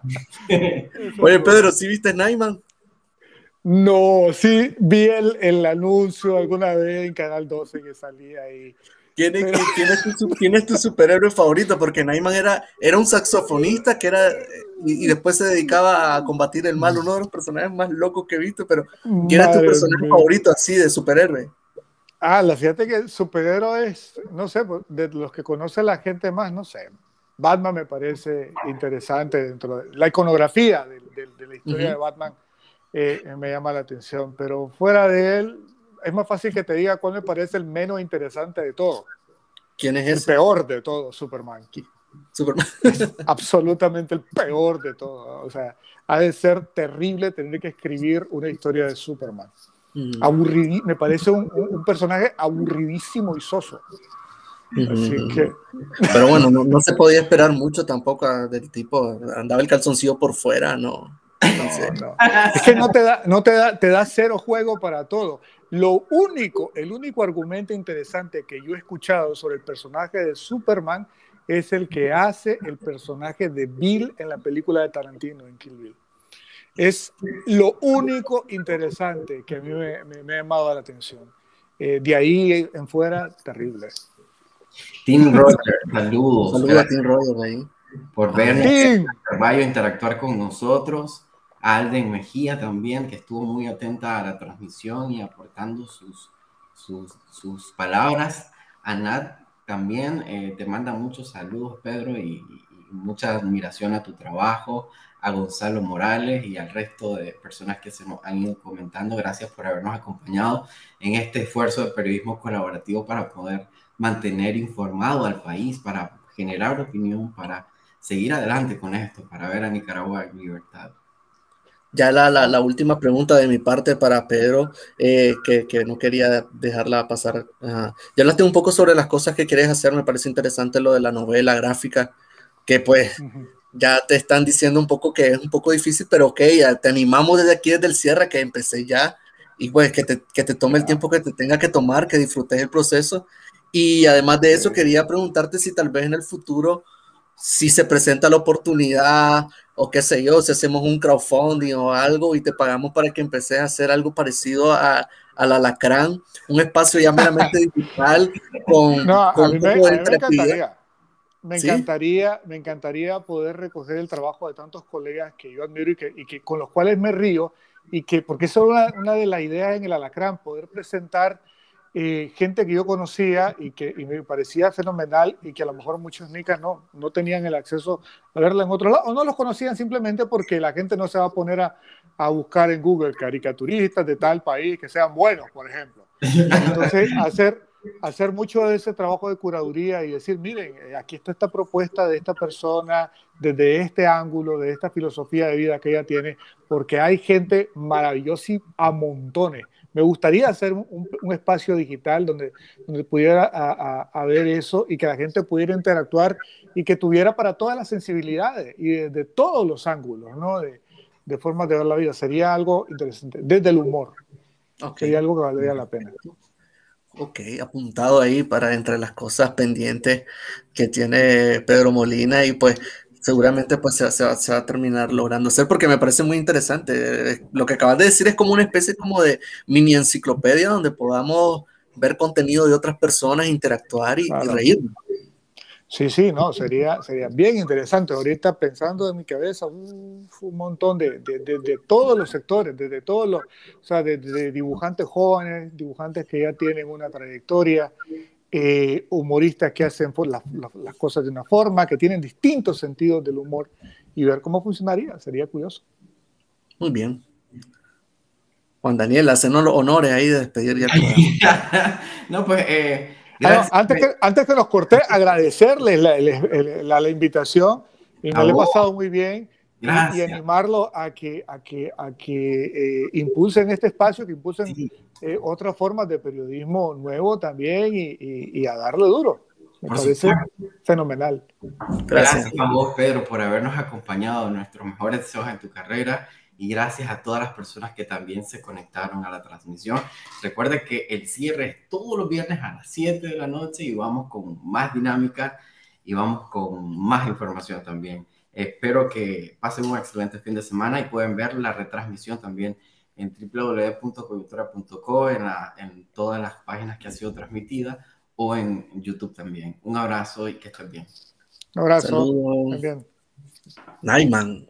[laughs] Oye, Pedro, ¿sí viste Naiman? No, sí vi el, el, anuncio alguna vez en Canal 12 que salía ahí. ¿Quién es, ¿quién es, tu, quién es tu, superhéroe favorito? Porque Naiman era, era un saxofonista que era y, y, después se dedicaba a combatir el mal, uno de los personajes más locos que he visto, pero ¿quién Madre es tu personaje mía. favorito así de superhéroe? Ah, la fíjate que superhéroe es, no sé, pues, de los que conoce la gente más, no sé. Batman me parece interesante dentro de la iconografía de, de, de la historia uh -huh. de Batman, eh, me llama la atención, pero fuera de él, es más fácil que te diga cuál me parece el menos interesante de todo. ¿Quién es el ese? peor de todo, Superman. Superman. Es absolutamente el peor de todo. O sea, ha de ser terrible tener que escribir una historia de Superman. Mm. Aburridi me parece un, un, un, personaje aburridísimo y soso. Así que... Pero bueno, no, no, se podía esperar mucho tampoco del tipo, andaba el calzoncillo por fuera, no. No, no. [laughs] Es que no te da, no te da, te da cero juego para todo. Lo único, el único argumento interesante que yo he escuchado sobre el personaje de Superman es el que hace el personaje de Bill en la película de Tarantino, en Kill Bill. Es lo único interesante que a mí me, me, me ha llamado la atención. Eh, de ahí en fuera, terrible. Tim Rogers, saludos. Saludos a Tim Rogers ahí. Por ver Carvalho interactuar con nosotros. A Alden Mejía también, que estuvo muy atenta a la transmisión y aportando sus, sus, sus palabras. A Nat también eh, te manda muchos saludos, Pedro, y, y, mucha admiración a tu trabajo. A Gonzalo Morales y al resto de personas que se nos han ido comentando. Gracias por habernos acompañado en este esfuerzo de periodismo colaborativo para poder mantener informado al país, para generar opinión, para seguir adelante con esto, para ver a Nicaragua en libertad. Ya la, la, la última pregunta de mi parte para Pedro, eh, que, que, no quería dejarla pasar. Uh, ya hablaste un poco sobre las cosas que quieres hacer, me parece interesante lo de la novela gráfica, que pues uh -huh. ya te están diciendo un poco que es un poco difícil, pero ok, ya te animamos desde aquí, desde el cierre, que empecé ya, y pues que te, que te tome el tiempo que te tenga que tomar, que disfrutes el proceso. Y además de eso, quería preguntarte si tal vez en el futuro si se presenta la oportunidad o qué sé yo, si hacemos un crowdfunding o algo y te pagamos para que empeces a hacer algo parecido a, al alacrán, un espacio ya meramente [laughs] digital con, no, con a mí me, a mí me encantaría. Me ¿Sí? encantaría, me encantaría poder recoger el trabajo de tantos colegas que yo admiro y que, y que con los cuales me río y que porque eso es una, una de las ideas en el alacrán, poder presentar eh, gente que yo conocía y que y me parecía fenomenal y que a lo mejor muchos nicas no, no tenían el acceso a verla en otro lado o no los conocían simplemente porque la gente no se va a poner a, a buscar en Google caricaturistas de tal país que sean buenos, por ejemplo. Entonces, [laughs] hacer, hacer mucho de ese trabajo de curaduría y decir, miren, eh, aquí está esta propuesta de esta persona, desde este ángulo, de esta filosofía de vida que ella tiene, porque hay gente maravillosa y a montones me gustaría hacer un, un espacio digital donde, donde pudiera a, a, a, ver eso y que la gente pudiera interactuar y que tuviera para todas las sensibilidades y de, de todos los ángulos, ¿no? De, de, formas de ver la vida. Sería algo interesante, desde el humor. Okay. Sería algo que valdría la pena. Ok, apuntado ahí para entre las cosas pendientes que tiene Pedro Molina y pues seguramente pues se, va, a terminar logrando hacer porque me parece muy interesante. Lo que acabas de decir es como una especie como de mini enciclopedia donde podamos ver contenido de otras personas, interactuar y, reír. Sí, sí, no, sería, sería bien interesante. Ahorita pensando en mi cabeza un, montón de, de, todos los sectores, desde todos los, o sea, de, dibujantes jóvenes, dibujantes que ya tienen una trayectoria, eh, humoristas que hacen las, las cosas de una forma, que tienen distintos sentidos del humor y ver cómo funcionaría, sería curioso. Muy bien. Juan Daniel, hacen honores ahí de despedir ya. [laughs] no, pues... Eh Ah, antes, que, antes que nos corté, agradecerles la, la, invitación y me lo he pasado muy bien. Y, animarlo a que, a que, a que eh, impulsen este espacio, que impulsen eh, otras formas de periodismo nuevo también y, y, a darle duro. Me parece fenomenal. Gracias. gracias a vos, Pedro, por habernos acompañado. Nuestros mejores deseos en tu carrera y gracias a todas las personas que también se conectaron a la transmisión. Recuerda que el cierre es todos los viernes a las 7 de la noche y vamos con más dinámica y vamos con más información también. Espero que pasen un excelente fin de semana y pueden ver la retransmisión también en www.coyuntura.co, en, todas las páginas que ha sido transmitida o en YouTube también. Un abrazo y que estén bien. Un abrazo. Saludos. También. Naiman.